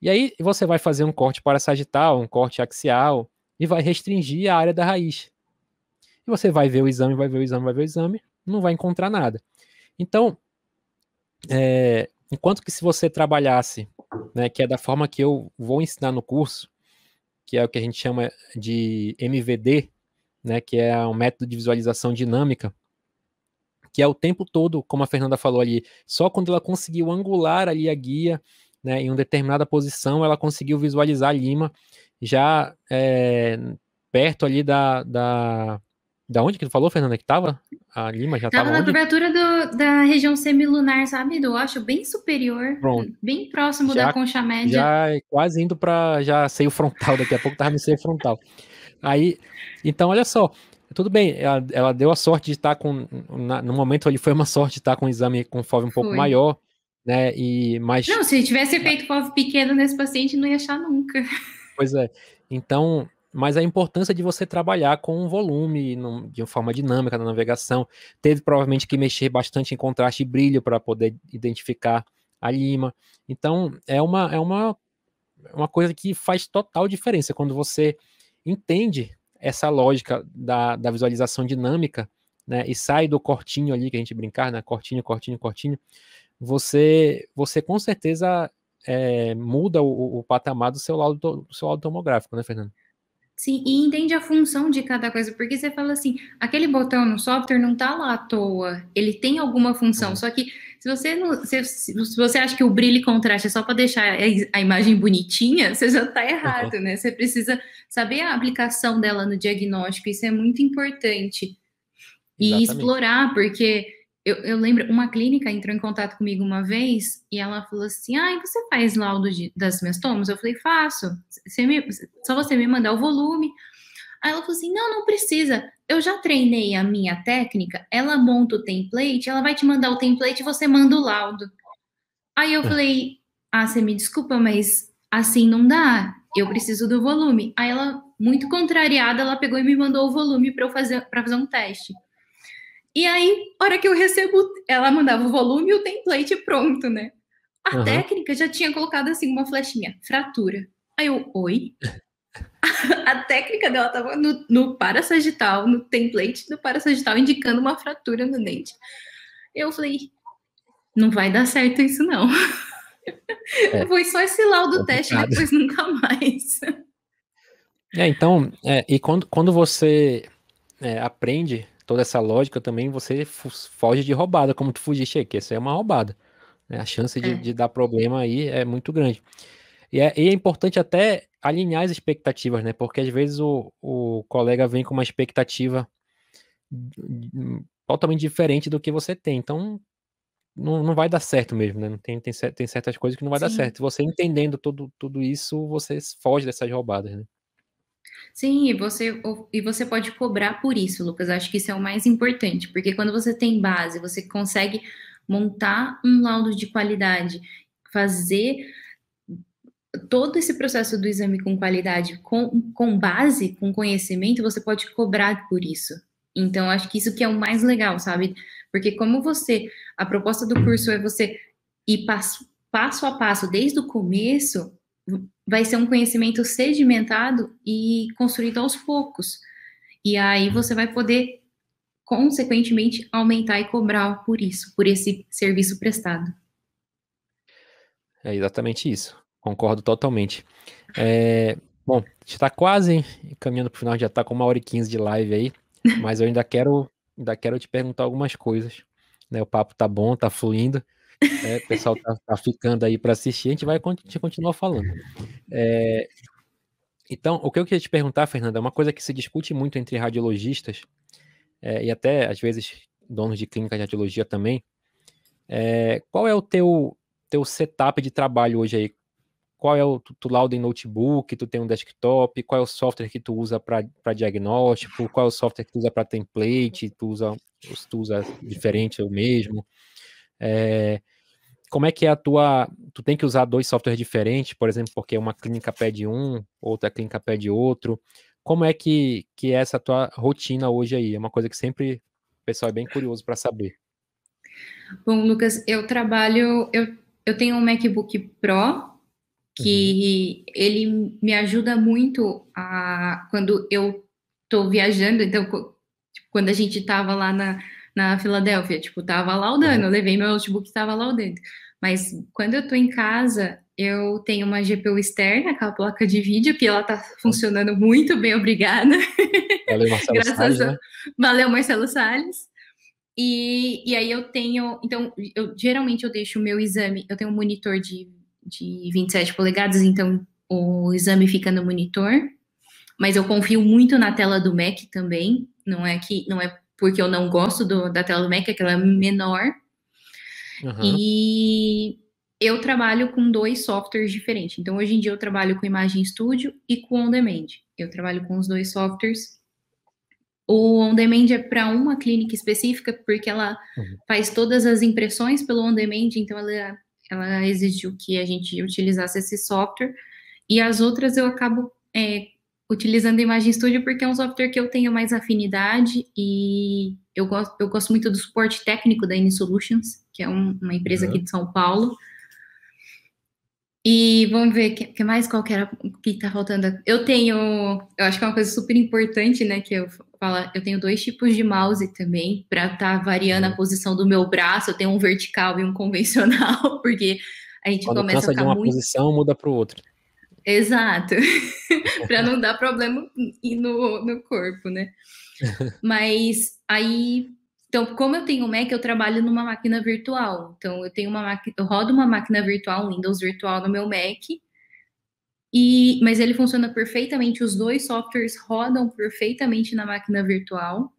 E aí você vai fazer um corte parasagital, um corte axial, e vai restringir a área da raiz. E você vai ver o exame, vai ver o exame, vai ver o exame, não vai encontrar nada. Então, é, enquanto que se você trabalhasse, né, que é da forma que eu vou ensinar no curso, que é o que a gente chama de MVD, né, que é um método de visualização dinâmica, que é o tempo todo, como a Fernanda falou ali, só quando ela conseguiu angular ali a guia, né, em uma determinada posição, ela conseguiu visualizar a lima já é, perto ali da, da, da onde que tu falou, Fernanda, que tava? A Lima já tava
Tava na
onde?
cobertura do, da região semilunar, sabe? Do acho bem superior,
Pronto.
bem próximo
Já-
da concha média.
Já é quase indo para já seio frontal, daqui a pouco tava no seio frontal. Aí, então, olha só, tudo bem, ela, ela deu a sorte de estar com, na- no momento ali foi uma sorte de estar com o exame com FOV um pouco
Foi.
maior, né, e, mas,
Não, se tivesse feito FOV pequeno nesse paciente, não ia achar nunca.
pois é, então, mas a importância de você trabalhar com um volume num- de forma dinâmica na navegação, teve provavelmente que mexer bastante em contraste e brilho para poder identificar a lima, então, é uma, é uma, uma coisa que faz total diferença quando você entende essa lógica da, da visualização dinâmica, né, e sai do cortinho ali que a gente brincar, né, cortinho, cortinho, cortinho, você, você com certeza é, muda o, o patamar do seu laudo, to- do seu laudo tomográfico, né, Fernando?
Sim, e entende a função de cada coisa, porque você fala assim, aquele botão no software não tá lá à toa, ele tem alguma função,
Uhum.
só que se você não, se, se você acha que o brilho e contraste é só para deixar a, imagem bonitinha, você já tá errado, né? Você precisa saber a aplicação dela no diagnóstico, isso é muito importante. E
Exatamente.
explorar, porque eu, eu lembro, uma clínica entrou em contato comigo uma vez e ela falou assim: Ah, você faz laudo de, das minhas tomas? Eu falei: Faço. Você me- só você me mandar o volume. Aí ela falou assim: Não, não precisa. Eu já treinei a minha técnica. Ela monta o template, ela vai te mandar o template e você manda o laudo. Aí eu falei: Ah, você me desculpa, mas assim não dá. Eu preciso do volume. Aí ela, muito contrariada, ela pegou e me mandou o volume para eu fazer para fazer um teste. E aí, hora que eu recebo, ela mandava o volume e o template pronto, né? A
Aham.
técnica já tinha colocado assim uma flechinha, fratura. Aí eu, oi? A técnica dela tava no, no parasagital, no template do parasagital, indicando uma fratura no dente. Eu falei, não vai dar certo isso não.
É.
Foi só esse laudo teste,
Complicado.
depois nunca mais.
É, então, é, e quando, quando você é, aprende toda essa lógica também, você foge de roubada, como tu fugiste aí, que isso aí é uma roubada. né? A chance de,
É.
de dar problema aí é muito grande. E é, e é importante até alinhar as expectativas, né? Porque às vezes o, o colega vem com uma expectativa totalmente diferente do que você tem. Então, não, não vai dar certo mesmo, né? Não Tem, tem, tem certas coisas que não vai dar
Sim.
certo. Você entendendo tudo, tudo isso, você foge dessas roubadas, né?
Sim, e você, e você pode cobrar por isso, Lucas. Acho que isso é o mais importante, porque quando você tem base, você consegue montar um laudo de qualidade, fazer todo esse processo do exame com qualidade, com, com base, com conhecimento, você pode cobrar por isso. Então, acho que isso que é o mais legal, sabe? Porque como você, a proposta do curso é você ir passo, passo a passo, desde o começo, vai ser um conhecimento sedimentado e construído aos poucos. E aí você vai poder, consequentemente, aumentar e cobrar por isso, por esse serviço prestado.
É exatamente isso. Concordo totalmente. É, bom, a gente está quase caminhando para o final, já está com uma hora e quinze de live aí, mas eu ainda quero, ainda quero te perguntar algumas coisas. Né? O papo tá bom, tá fluindo, né? o pessoal tá, tá ficando aí para assistir, a gente vai con- continuar falando. É, então, o que eu queria te perguntar, Fernanda, é uma coisa que se discute muito entre radiologistas, é, e até, às vezes, donos de clínica de radiologia também, é, qual é o teu, teu setup de trabalho hoje aí? Qual é o, tu, tu lauda em notebook, tu tem um desktop, qual é o software que tu usa para diagnóstico, qual é o software que tu usa para template, tu usa, tu usa diferente ou mesmo? É, como é que é a tua. Tu tem que usar dois softwares diferentes, por exemplo, porque uma clínica pede um, outra clínica pede outro. Como é que, que é essa tua rotina hoje aí? É uma coisa que sempre o pessoal é bem curioso para saber.
Bom, Lucas, eu trabalho, eu, eu tenho um MacBook Pro que uhum. ele me ajuda muito a quando eu estou viajando, então tipo, quando a gente estava lá na, na Filadélfia, tipo, tava laudando, eu levei meu notebook, estava laudando. Mas quando eu estou em casa, eu tenho uma GPU externa, aquela placa de vídeo, que ela está funcionando muito bem, obrigada.
Valeu, Marcelo Graças Salles, a... né?
Valeu, Marcelo Salles. E, e aí eu tenho, então, eu geralmente eu deixo o meu exame, eu tenho um monitor de, de 27 polegadas, então o exame fica no monitor, mas eu confio muito na tela do Mac também, não é que não é porque eu não gosto do, da tela do Mac, é que ela é menor. Uhum. E eu trabalho com dois softwares diferentes. Então, hoje em dia, eu trabalho com Imagem Studio e com On Demand. Eu trabalho com os dois softwares. O On Demand é para uma clínica específica, porque ela uhum. faz todas as impressões pelo On Demand, então ela, ela exigiu que a gente utilizasse esse software. E as outras eu acabo é, utilizando Imagem Studio porque é um software que eu tenho mais afinidade e eu gosto, eu gosto muito do suporte técnico da Solutions, que é um, uma empresa uhum. aqui de São Paulo. E vamos ver, que, que mais qual que era que tá faltando? Eu tenho, eu acho que é uma coisa super importante, né, que eu falo, eu tenho dois tipos de mouse também, para estar tá variando a uhum. posição do meu braço, eu tenho um vertical e um convencional, porque a gente
Quando
começa a
ficar de uma muito... posição, muda para o outro.
Exato. para não dar problema no, no corpo, né? Mas aí, então, como eu tenho Mac, eu trabalho numa máquina virtual. Então, eu tenho uma máquina, eu rodo uma máquina virtual, Windows virtual no meu Mac. E, mas ele funciona perfeitamente, os dois softwares rodam perfeitamente na máquina virtual.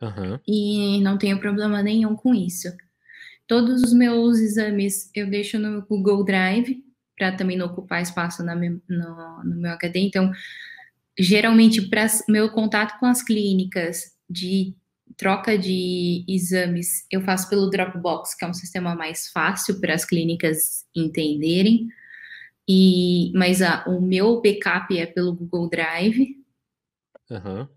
Uhum. E não tenho problema nenhum com isso. Todos os meus exames eu deixo no Google Drive, para também não ocupar espaço na, no, no meu HD. Então, geralmente, para meu contato com as clínicas de troca de exames, eu faço pelo Dropbox, que é um sistema mais fácil para as clínicas entenderem. E, mas a, o meu backup é pelo Google Drive. Uhum.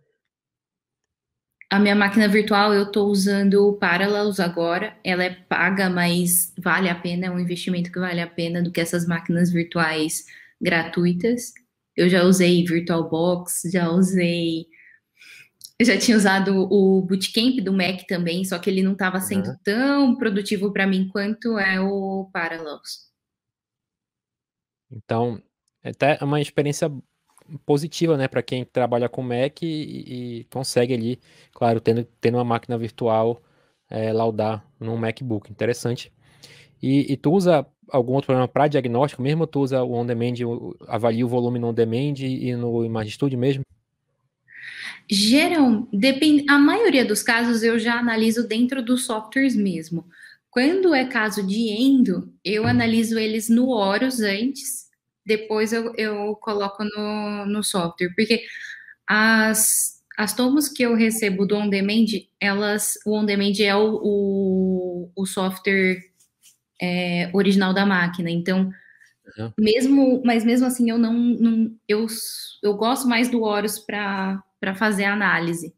A minha máquina virtual eu estou usando Parallels agora. Ela é paga, mas vale a pena, é um investimento que vale a pena do que essas máquinas virtuais gratuitas. Eu já usei VirtualBox, já usei. Eu já tinha usado o Bootcamp do Mac também, só que ele não estava sendo uhum. tão produtivo para mim quanto é o Parallels.
Então, é até uma experiência positiva, né, para quem trabalha com Mac e, e, consegue ali, claro, tendo, tendo uma máquina virtual, é, laudar num MacBook. Interessante. E, e tu usa algum outro programa para diagnóstico mesmo? tu usa o On Demand, avalia o volume no On Demand e no Image Studio mesmo?
Geral, depende, a maioria dos casos eu já analiso dentro dos softwares mesmo. Quando é caso de endo, eu uhum. analiso eles no Horus antes depois eu, eu coloco no, no software, porque as, as tomos que eu recebo do On Demand, elas, o On Demand é o, o, o software é, original da máquina, então, uhum. mesmo, mas mesmo assim eu não, não eu, eu gosto mais do Horus para fazer a análise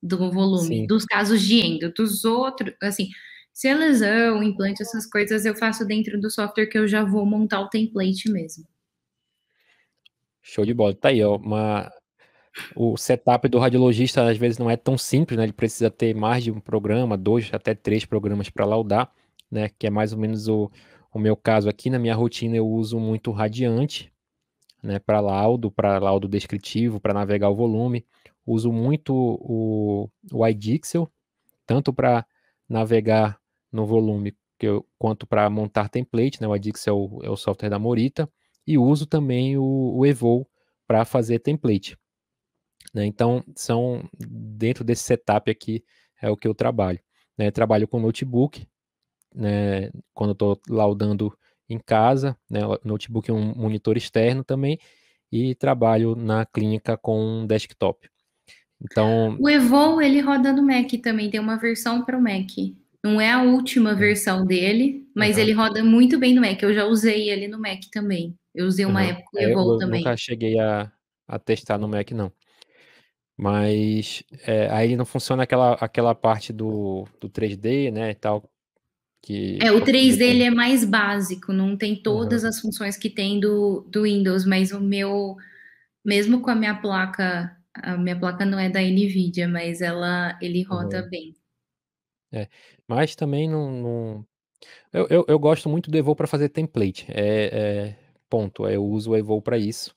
do volume, Sim. dos casos de endo, dos outros, assim, se é lesão, implante, essas coisas eu faço dentro do software que eu já vou montar o template mesmo.
Show de bola. Tá aí, ó. Uma... O setup do radiologista às vezes não é tão simples, né? Ele precisa ter mais de um programa, dois até três programas para laudar, né? Que é mais ou menos o, o meu caso aqui. Na minha rotina eu uso muito Radiante, né? Para laudo, para laudo descritivo, para navegar o volume. Uso muito o, o iDixel, tanto para navegar no volume eu, quanto para montar template, né? O iDixel é o, é o software da Morita e uso também o, o Evo para fazer template. Né? Então, são dentro desse setup aqui é o que eu trabalho. Né? Trabalho com notebook, né? quando estou laudando em casa, né? notebook é um monitor externo também, e trabalho na clínica com desktop. Então,
o Evo ele roda no Mac também, tem uma versão para o Mac. Não é a última versão dele, mas uhum. ele roda muito bem no Mac. Eu já usei ele no Mac também. Eu usei uma uhum. época o Evo
é, eu
também.
Nunca cheguei a, a testar no Mac, não. Mas é, aí não funciona aquela, aquela parte do, do 3D, né, e tal. Que
é, o 3D ele é mais básico, não tem todas uhum. as funções que tem do, do Windows, mas o meu, mesmo com a minha placa, a minha placa não é da NVIDIA, mas ela, ele roda uhum. bem.
É, mas também não... não... Eu, eu, eu, gosto muito do Evo para fazer template, é, é, ponto, eu uso o Evo para isso,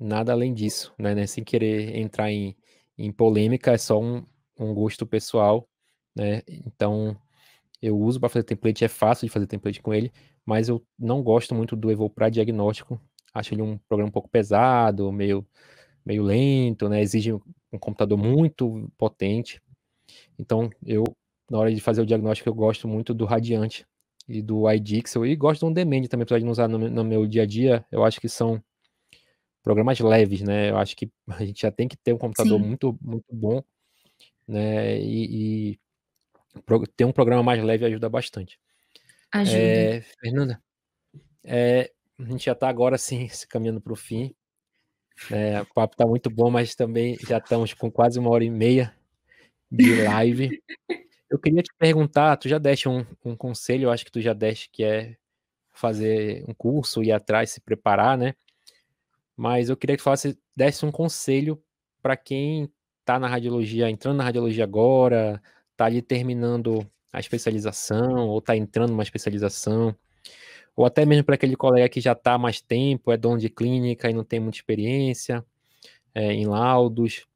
nada além disso, né, né, sem querer entrar em em polêmica, é só um, um gosto pessoal, né? Então, eu uso para fazer template, é fácil de fazer template com ele, mas eu não gosto muito do Evo para diagnóstico. Acho ele um programa um pouco pesado, meio, meio lento, né? Exige um computador muito potente. Então, eu, na hora de fazer o diagnóstico, eu gosto muito do Radiante e do iDixel e gosto do OnDemand também, apesar de não usar no, no meu dia a dia. Eu acho que são programas leves, né? Eu acho que a gente já tem que ter um computador muito, muito bom, né? E, e, ter um programa mais leve ajuda bastante.
Ajuda.
É, Fernanda, é, a gente já está agora sim se caminhando para o fim. É, o papo está muito bom, mas também já estamos com quase uma hora e meia de live. Eu queria te perguntar, tu já deste um, um conselho, eu acho que tu já deste, que é fazer um curso, ir atrás, se preparar, né? mas eu queria que você desse um conselho para quem está na radiologia, entrando na radiologia agora, está ali terminando a especialização, ou está entrando numa especialização, ou até mesmo para aquele colega que já está há mais tempo, é dono de clínica e não tem muita experiência é, em laudos,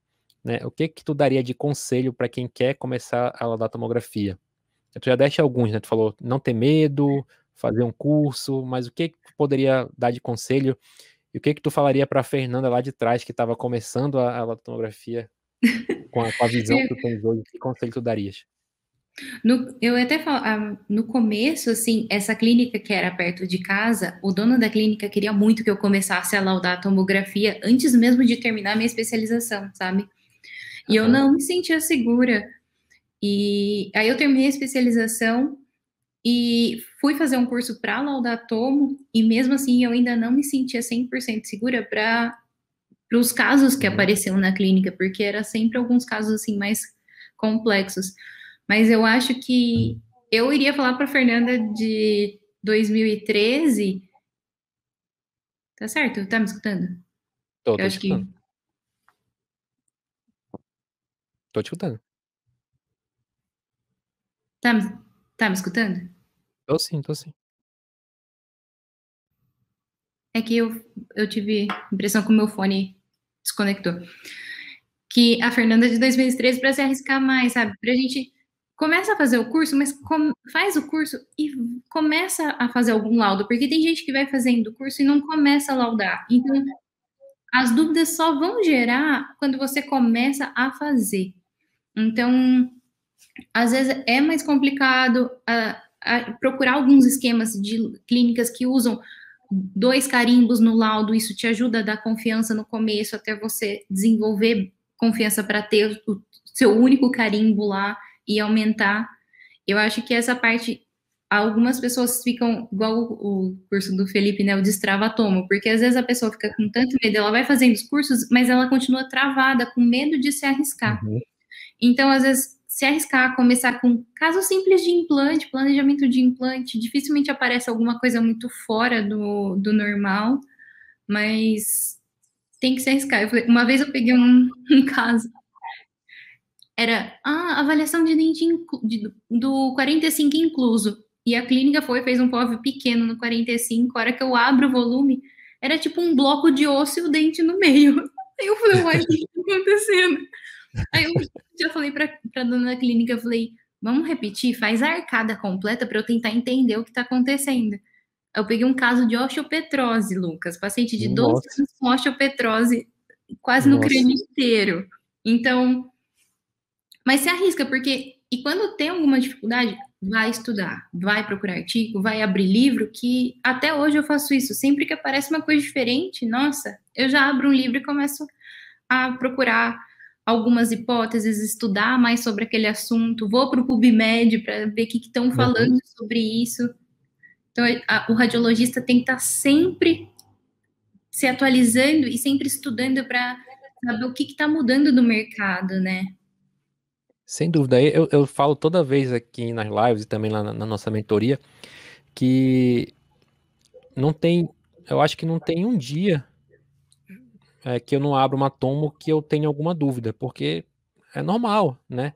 né? O que que tu daria de conselho para quem quer começar a laudar tomografia? Tu já deste alguns, né? Tu falou não ter medo, fazer um curso, mas o que, que poderia dar de conselho e o que que tu falaria para a Fernanda lá de trás, que estava começando a, a tomografia, com a, com a visão que tu tens hoje, que conselho tu darias?
No, eu até falo, ah, no começo, assim, essa clínica que era perto de casa, o dono da clínica queria muito que eu começasse a laudar a tomografia antes mesmo de terminar minha especialização, sabe? E uhum. eu não me sentia segura. E aí eu terminei a especialização e fui fazer um curso para laudatomo e mesmo assim eu ainda não me sentia 100% segura para os casos que uhum. apareceram na clínica, porque era sempre alguns casos assim mais complexos. Mas eu acho que eu iria falar para Fernanda de 2013. Tá certo? Tá me escutando?
Tô, tô eu acho escutando. que Tô te escutando.
Tá, Tá me escutando?
Tô sim, tô sim.
É que eu, eu tive impressão que o meu fone desconectou. Que a Fernanda de 2013 para se arriscar mais, sabe? Pra gente começa a fazer o curso, mas com, faz o curso e começa a fazer algum laudo, porque tem gente que vai fazendo o curso e não começa a laudar. Então, as dúvidas só vão gerar quando você começa a fazer. Então, às vezes é mais complicado a, a procurar alguns esquemas de clínicas que usam dois carimbos no laudo, isso te ajuda a dar confiança no começo, até você desenvolver confiança para ter o seu único carimbo lá e aumentar. Eu acho que essa parte, algumas pessoas ficam, igual o, curso do Felipe, né, o destravatomo, porque às vezes a pessoa fica com tanto medo, ela vai fazendo os cursos, mas ela continua travada, com medo de se arriscar. Uhum. Então, às vezes, se arriscar, começar com caso simples de implante, planejamento de implante, dificilmente aparece alguma coisa muito fora do, do normal, mas tem que se arriscar. Falei, uma vez eu peguei um, um, caso, era a avaliação de dente de, do 45 incluso, e a clínica foi, fez um POV pequeno no 45, a hora que eu abro o volume, era tipo um bloco de osso e o dente no meio. Eu falei, uai, o que está acontecendo? Aí eu já falei pra, pra dona da clínica, eu falei, vamos repetir, faz a arcada completa para eu tentar entender o que tá acontecendo. Eu peguei um caso de osteopetrose, Lucas. Paciente de 12
Nossa.
anos com osteopetrose quase no
Nossa.
crânio inteiro. Então, mas se arrisca, porque. E quando tem alguma dificuldade, vai estudar, vai procurar artigo, vai abrir livro, que até hoje eu faço isso. Sempre que aparece uma coisa diferente, nossa, eu já abro um livro e começo a procurar algumas hipóteses, estudar mais sobre aquele assunto, vou para o PubMed para ver o que estão falando uhum. sobre isso. Então, a, o radiologista tem que estar tá sempre se atualizando e sempre estudando para saber o que está mudando no mercado, né?
Sem dúvida. Eu, eu falo toda vez aqui nas lives e também lá na, na nossa mentoria que não tem, eu acho que não tem um dia é, que eu não abro uma tomo que eu tenha alguma dúvida, porque é normal, né?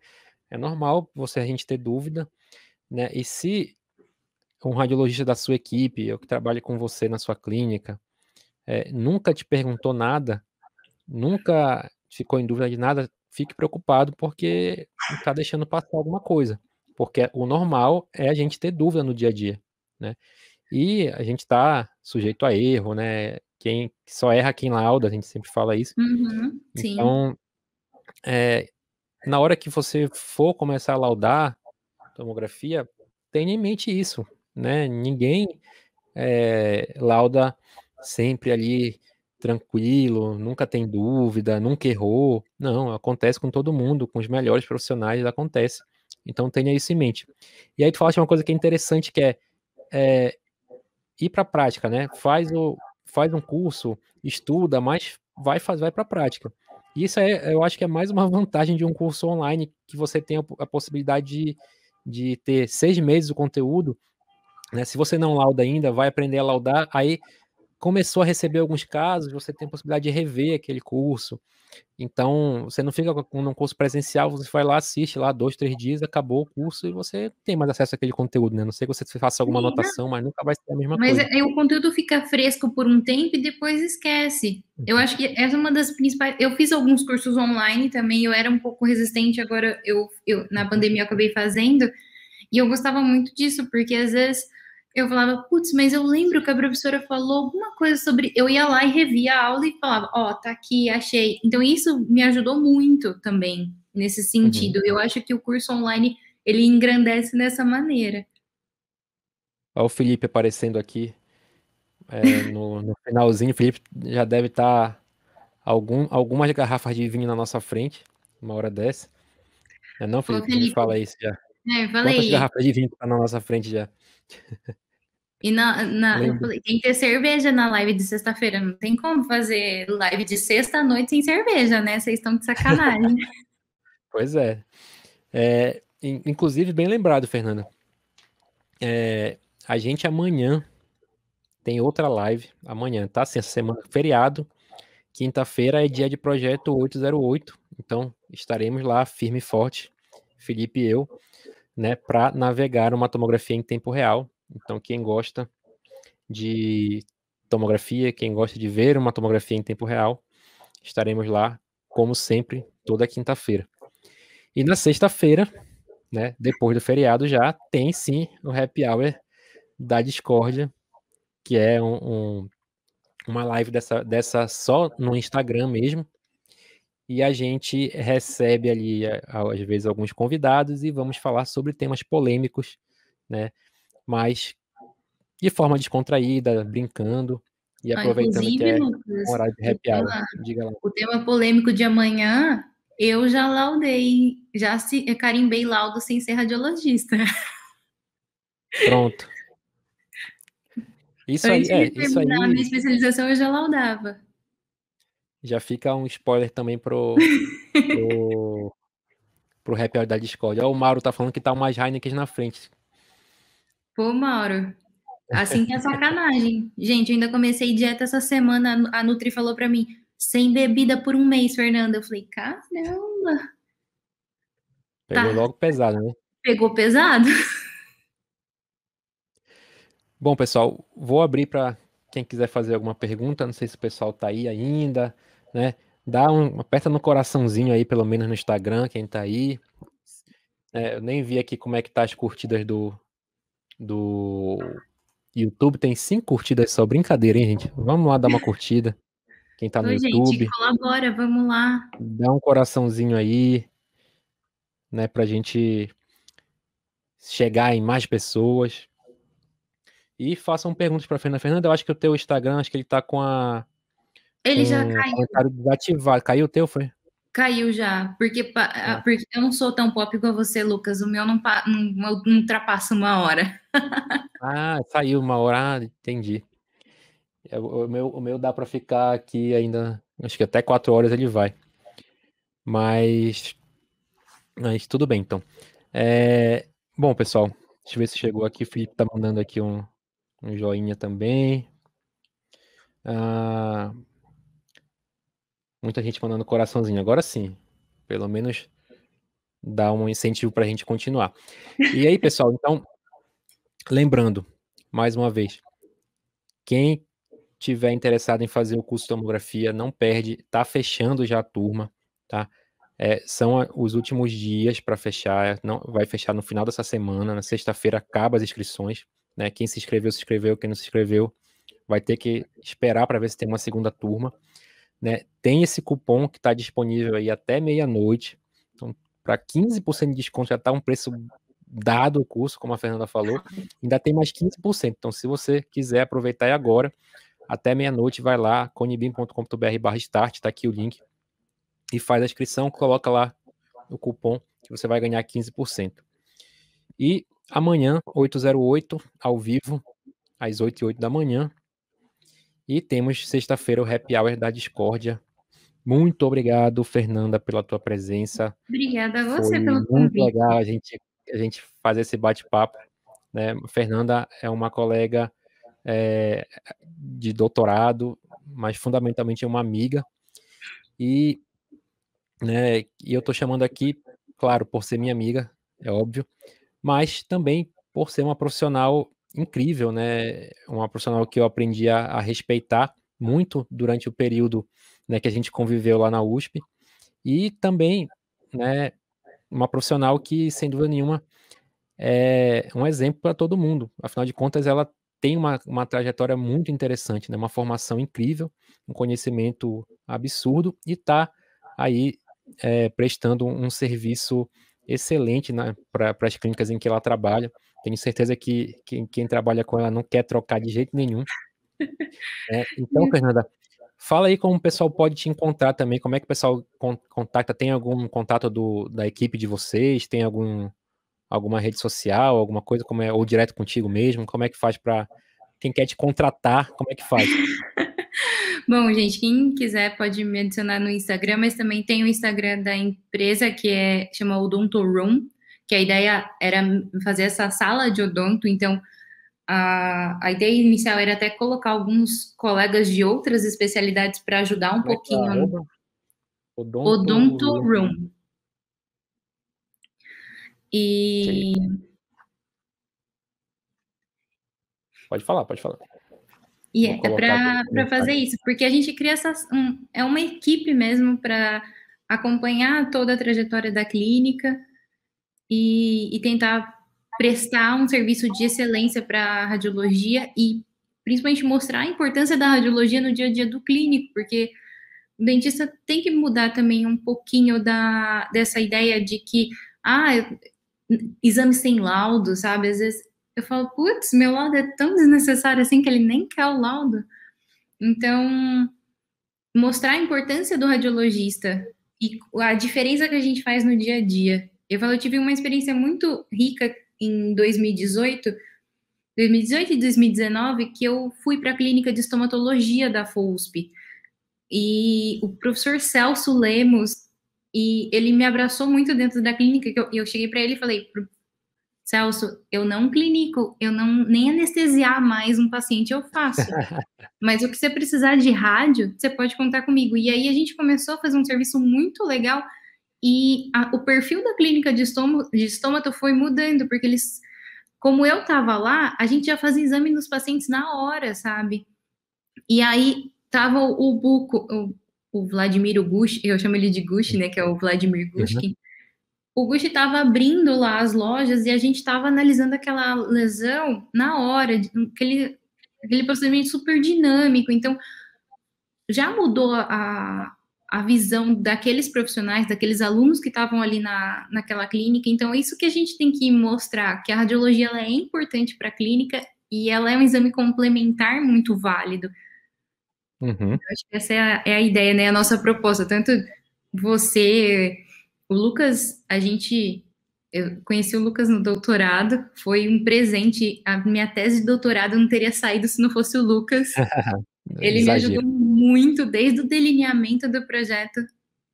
É normal você a gente ter dúvida, né? E se um radiologista da sua equipe, eu que trabalho com você na sua clínica, é, nunca te perguntou nada, nunca ficou em dúvida de nada, fique preocupado porque está deixando passar alguma coisa. Porque o normal é a gente ter dúvida no dia a dia, né? E a gente está sujeito a erro, né? Quem só erra quem lauda, a gente sempre fala isso.
Uhum,
então, é, na hora que você for começar a laudar tomografia, tenha em mente isso, né? Ninguém é, lauda sempre ali tranquilo, nunca tem dúvida, nunca errou. Não, acontece com todo mundo, com os melhores profissionais acontece. Então tenha isso em mente. E aí tu falaste uma coisa que é interessante, que é, é ir para a prática, né? Faz, o, faz um curso, estuda, mas vai, faz, vai para a prática. E isso é, eu acho que é mais uma vantagem de um curso online, que você tem a, possibilidade de, de ter seis meses o conteúdo. Né? Se você não lauda ainda, vai aprender a laudar, aí começou a receber alguns casos, você tem a possibilidade de rever aquele curso. Então, você não fica com um curso presencial, você vai lá, assiste lá dois, três dias, acabou o curso e você tem mais acesso àquele conteúdo, né? Não sei que você faça alguma Sim, anotação, mas nunca vai ser a mesma
mas
coisa.
Mas o conteúdo fica fresco por um tempo e depois esquece. Eu acho que essa é uma das principais. Eu fiz alguns cursos online também, eu era um pouco resistente, agora eu, eu na pandemia eu acabei fazendo, e eu gostava muito disso, porque às vezes eu falava, putz, mas eu lembro que a professora falou alguma coisa sobre. Eu ia lá e revia a aula e falava, ó, oh, tá aqui, achei. Então, isso me ajudou muito também nesse sentido. Uhum. Eu acho que o curso online ele engrandece dessa maneira.
Olha o Felipe aparecendo aqui é, no, no, finalzinho. O Felipe já deve estar tá algum, algumas garrafas de vinho na nossa frente, uma hora dessa. É não, Felipe? Ô, Felipe. fala isso já.
É, falei.
Quantas garrafas de vinho tá na nossa frente já?
E na, na falei, tem que ter cerveja na live de sexta-feira. Não tem como fazer live de sexta-noite sem cerveja, né? Vocês estão de sacanagem.
pois é. é. Inclusive, bem lembrado, Fernanda. É, a gente amanhã tem outra live. Amanhã, tá? Assim, essa semana, feriado. Quinta-feira é dia de projeto 808. Então, estaremos lá firme e forte, Felipe e eu, né, para navegar uma tomografia em tempo real então, quem gosta de tomografia, quem gosta de ver uma tomografia em tempo real, estaremos lá, como sempre, toda quinta-feira. E na sexta-feira, né, depois do feriado já, tem sim o happy hour da Discordia, que é um, um, uma live dessa, dessa só no Instagram mesmo. E a gente recebe ali, às vezes, alguns convidados e vamos falar sobre temas polêmicos, né? Mas de forma descontraída, brincando e ah, aproveitando que é Lucas, um horário de happy hour. Diga lá.
O tema polêmico de amanhã, eu já laudei, já se, carimbei laudo sem ser radiologista.
Pronto. Isso
Antes
aí, é,
de
isso aí.
A minha especialização eu já laudava.
Já fica um spoiler também pro, pro, pro happy hour da Discord. Ó, o Mauro tá falando que tá umas Heineken na frente.
Pô, Mauro, assim que é sacanagem. Gente, eu ainda comecei dieta essa semana. A Nutri falou para mim, sem bebida por um mês, Fernanda. Eu falei, caramba.
Pegou tá. logo pesado, né?
Pegou pesado.
Bom, pessoal, vou abrir para quem quiser fazer alguma pergunta. Não sei se o pessoal tá aí ainda, né? Dá um, aperta no coraçãozinho aí, pelo menos no Instagram, quem tá aí. É, eu nem vi aqui como é que tá as curtidas do, do, YouTube tem cinco curtidas só. Brincadeira, hein, gente? Vamos lá dar uma curtida. Quem tá no
Oi,
YouTube.
gente, colabora, vamos lá.
Dá um coraçãozinho aí, né, pra gente chegar em mais pessoas. E façam perguntas pra Fernanda. Fernanda, eu acho que o teu Instagram, acho que ele tá com a.
Ele
com
já caiu,
desativado. Caiu o teu, foi?
Caiu já, porque,
Ah.
ah, porque eu não sou tão pop igual você, Lucas. O meu não, não, não ultrapassa uma hora.
Ah, saiu uma hora. Ah, entendi. É, O meu, o meu dá pra ficar aqui ainda. Acho que até quatro horas ele vai. Mas. Mas tudo bem, então. É, bom, pessoal, deixa eu ver se chegou aqui. O Felipe tá mandando aqui um, um joinha também. Ah, muita gente mandando coraçãozinho. Agora sim. Pelo menos dá um incentivo pra gente continuar. E aí, pessoal, então, lembrando, mais uma vez, quem tiver interessado em fazer o curso de tomografia, não perde, tá fechando já a turma, tá? É, são a- os últimos dias para fechar, não vai fechar no final dessa semana, na sexta-feira acaba as inscrições, né? Quem se inscreveu, se inscreveu, quem não se inscreveu, vai ter que esperar para ver se tem uma segunda turma, né? Tem esse cupom que está disponível aí até meia-noite, então para 15% de desconto já está um preço dado o curso, como a Fernanda falou, ainda tem mais 15%. Então, se você quiser aproveitar agora, até meia-noite, vai lá, conibim.com.br barra start, tá aqui o link, e faz a inscrição, coloca lá o cupom, que você vai ganhar 15%. E amanhã, 808, ao vivo, às 8 e 8 da manhã, e temos sexta-feira o Happy Hour da Discórdia. Muito obrigado, Fernanda, pela tua presença.
Obrigada a você
Foi
pelo
muito
convite.
legal a gente, a gente fazer esse bate-papo. Né? Fernanda é uma colega é, de doutorado, mas fundamentalmente é uma amiga. E, né, e eu estou chamando aqui, claro, por ser minha amiga, é óbvio, mas também por ser uma profissional incrível, né? Uma profissional que eu aprendi a, a respeitar muito durante o período né, que a gente conviveu lá na USP. E também, né, uma profissional que, sem dúvida nenhuma, é um exemplo para todo mundo. Afinal de contas, ela tem uma, uma trajetória muito interessante, né? uma formação incrível, um conhecimento absurdo e está aí é, prestando um serviço excelente né, para as clínicas em que ela trabalha. Tenho certeza que, que quem trabalha com ela não quer trocar de jeito nenhum. É, então, Fernanda, fala aí como o pessoal pode te encontrar também, como é que o pessoal con contacta, tem algum contato do, da equipe de vocês, tem algum, alguma rede social, alguma coisa, como é, ou direto contigo mesmo, como é que faz para quem quer te contratar, como é que faz?
Bom, gente, quem quiser pode me adicionar no Instagram, mas também tem o Instagram da empresa que é chama Odonto Room, que a ideia era fazer essa sala de odonto, então a, a ideia inicial era até colocar alguns colegas de outras especialidades para ajudar um
Como é
pouquinho.
Odonto,
Odonto
Room.
Room. E
Pode falar, pode falar.
E é para fazer isso, porque a gente cria essa, um, é uma equipe mesmo para acompanhar toda a trajetória da clínica e, e tentar prestar um serviço de excelência para a radiologia e principalmente mostrar a importância da radiologia no dia a dia do clínico, porque o dentista tem que mudar também um pouquinho da, dessa ideia de que, ah, exame sem laudo, sabe? Às vezes eu falo, putz, meu laudo é tão desnecessário assim que ele nem quer o laudo. Então, mostrar a importância do radiologista e a diferença que a gente faz no dia a dia. Eu falo, eu tive uma experiência muito rica em 2018, 2018 e 2019, que eu fui para a clínica de estomatologia da FUSP. E o professor Celso Lemos, e ele me abraçou muito dentro da clínica, que eu, eu cheguei para ele e falei, Celso, eu não clinico, eu não nem anestesiar mais um paciente eu faço. Mas o que você precisar de rádio, você pode contar comigo. E aí a gente começou a fazer um serviço muito legal e a, o perfil da clínica de, estômago, de estômago foi mudando, porque eles, como eu tava lá, a gente já fazia exame nos pacientes na hora, sabe? E aí tava o, o Buco, o, o Vladimir Gush, eu chamo ele de Gush, né, que é o Vladimir Gushkin. Uhum o Gucci estava abrindo lá as lojas e a gente estava analisando aquela lesão na hora, aquele, aquele procedimento super dinâmico. Então, já mudou a, a visão daqueles profissionais, daqueles alunos que estavam ali na, naquela clínica. Então, é isso que a gente tem que mostrar, que a radiologia ela é importante para a clínica e ela é um exame complementar muito válido.
Uhum.
acho que essa é a, é a ideia, né? A nossa proposta. Tanto você, o Lucas, a gente. Eu conheci o Lucas no doutorado, foi um presente. A minha tese de doutorado não teria saído se não fosse o Lucas. Ele Exagero. me ajudou muito desde o delineamento do projeto.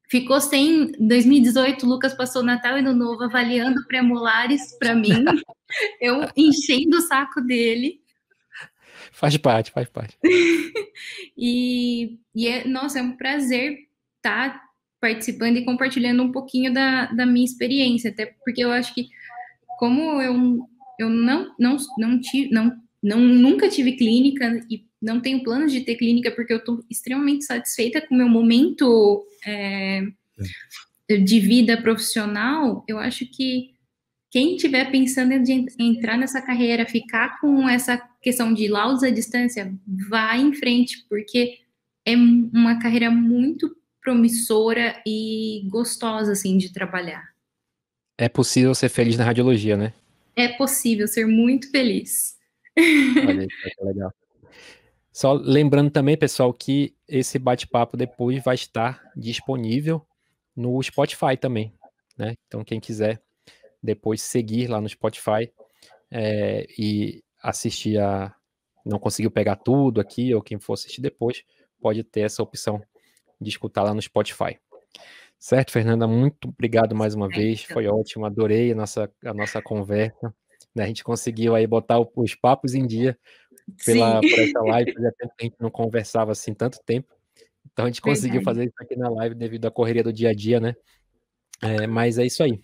Ficou sem. 2018, o Lucas passou Natal e Ano Novo avaliando premolares para mim. Eu enchendo o saco dele.
Faz parte, faz parte.
e, e é, nossa, é um prazer estar tá participando e compartilhando um pouquinho da, da minha experiência, até porque eu acho que como eu, eu não, não, não, tive, não, não nunca tive clínica e não tenho planos de ter clínica porque eu estou extremamente satisfeita com o meu momento é, de vida profissional, eu acho que quem estiver pensando em entrar nessa carreira, ficar com essa questão de laudos à distância, vá em frente, porque é uma carreira muito promissora e gostosa, assim, de trabalhar.
É possível ser feliz na radiologia, né?
É possível ser muito feliz.
Olha aí, que legal. Só lembrando também, pessoal, que esse bate-papo depois vai estar disponível no Spotify também, né? Então, quem quiser depois seguir lá no Spotify é, e assistir a. Não conseguiu pegar tudo aqui, ou quem for assistir depois, pode ter essa opção de escutar lá no Spotify. Certo, Fernanda? Muito obrigado mais uma vez. Foi ótimo, adorei a nossa, a nossa conversa. Né? A gente conseguiu aí botar os papos em dia pela, por essa live. Fazia tempo que a gente não conversava assim tanto tempo. Então a gente conseguiu fazer isso aqui na live devido à correria do dia a dia, né? É, mas é isso aí.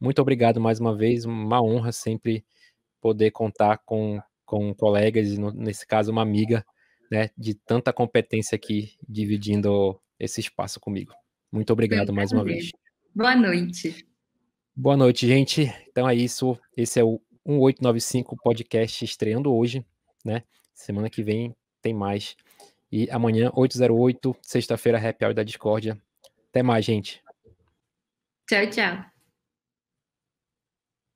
Muito obrigado mais uma vez, uma honra sempre poder contar com, com colegas, nesse caso uma amiga, né, de tanta competência aqui dividindo esse espaço comigo. Muito obrigado mais uma vez.
Boa noite.
Boa noite, gente. Então é isso. Esse é o 1895 podcast estreando hoje, né? Semana que vem tem mais. E amanhã, 808, sexta-feira, Happy Hour da Discordia. Até mais, gente.
Tchau, tchau.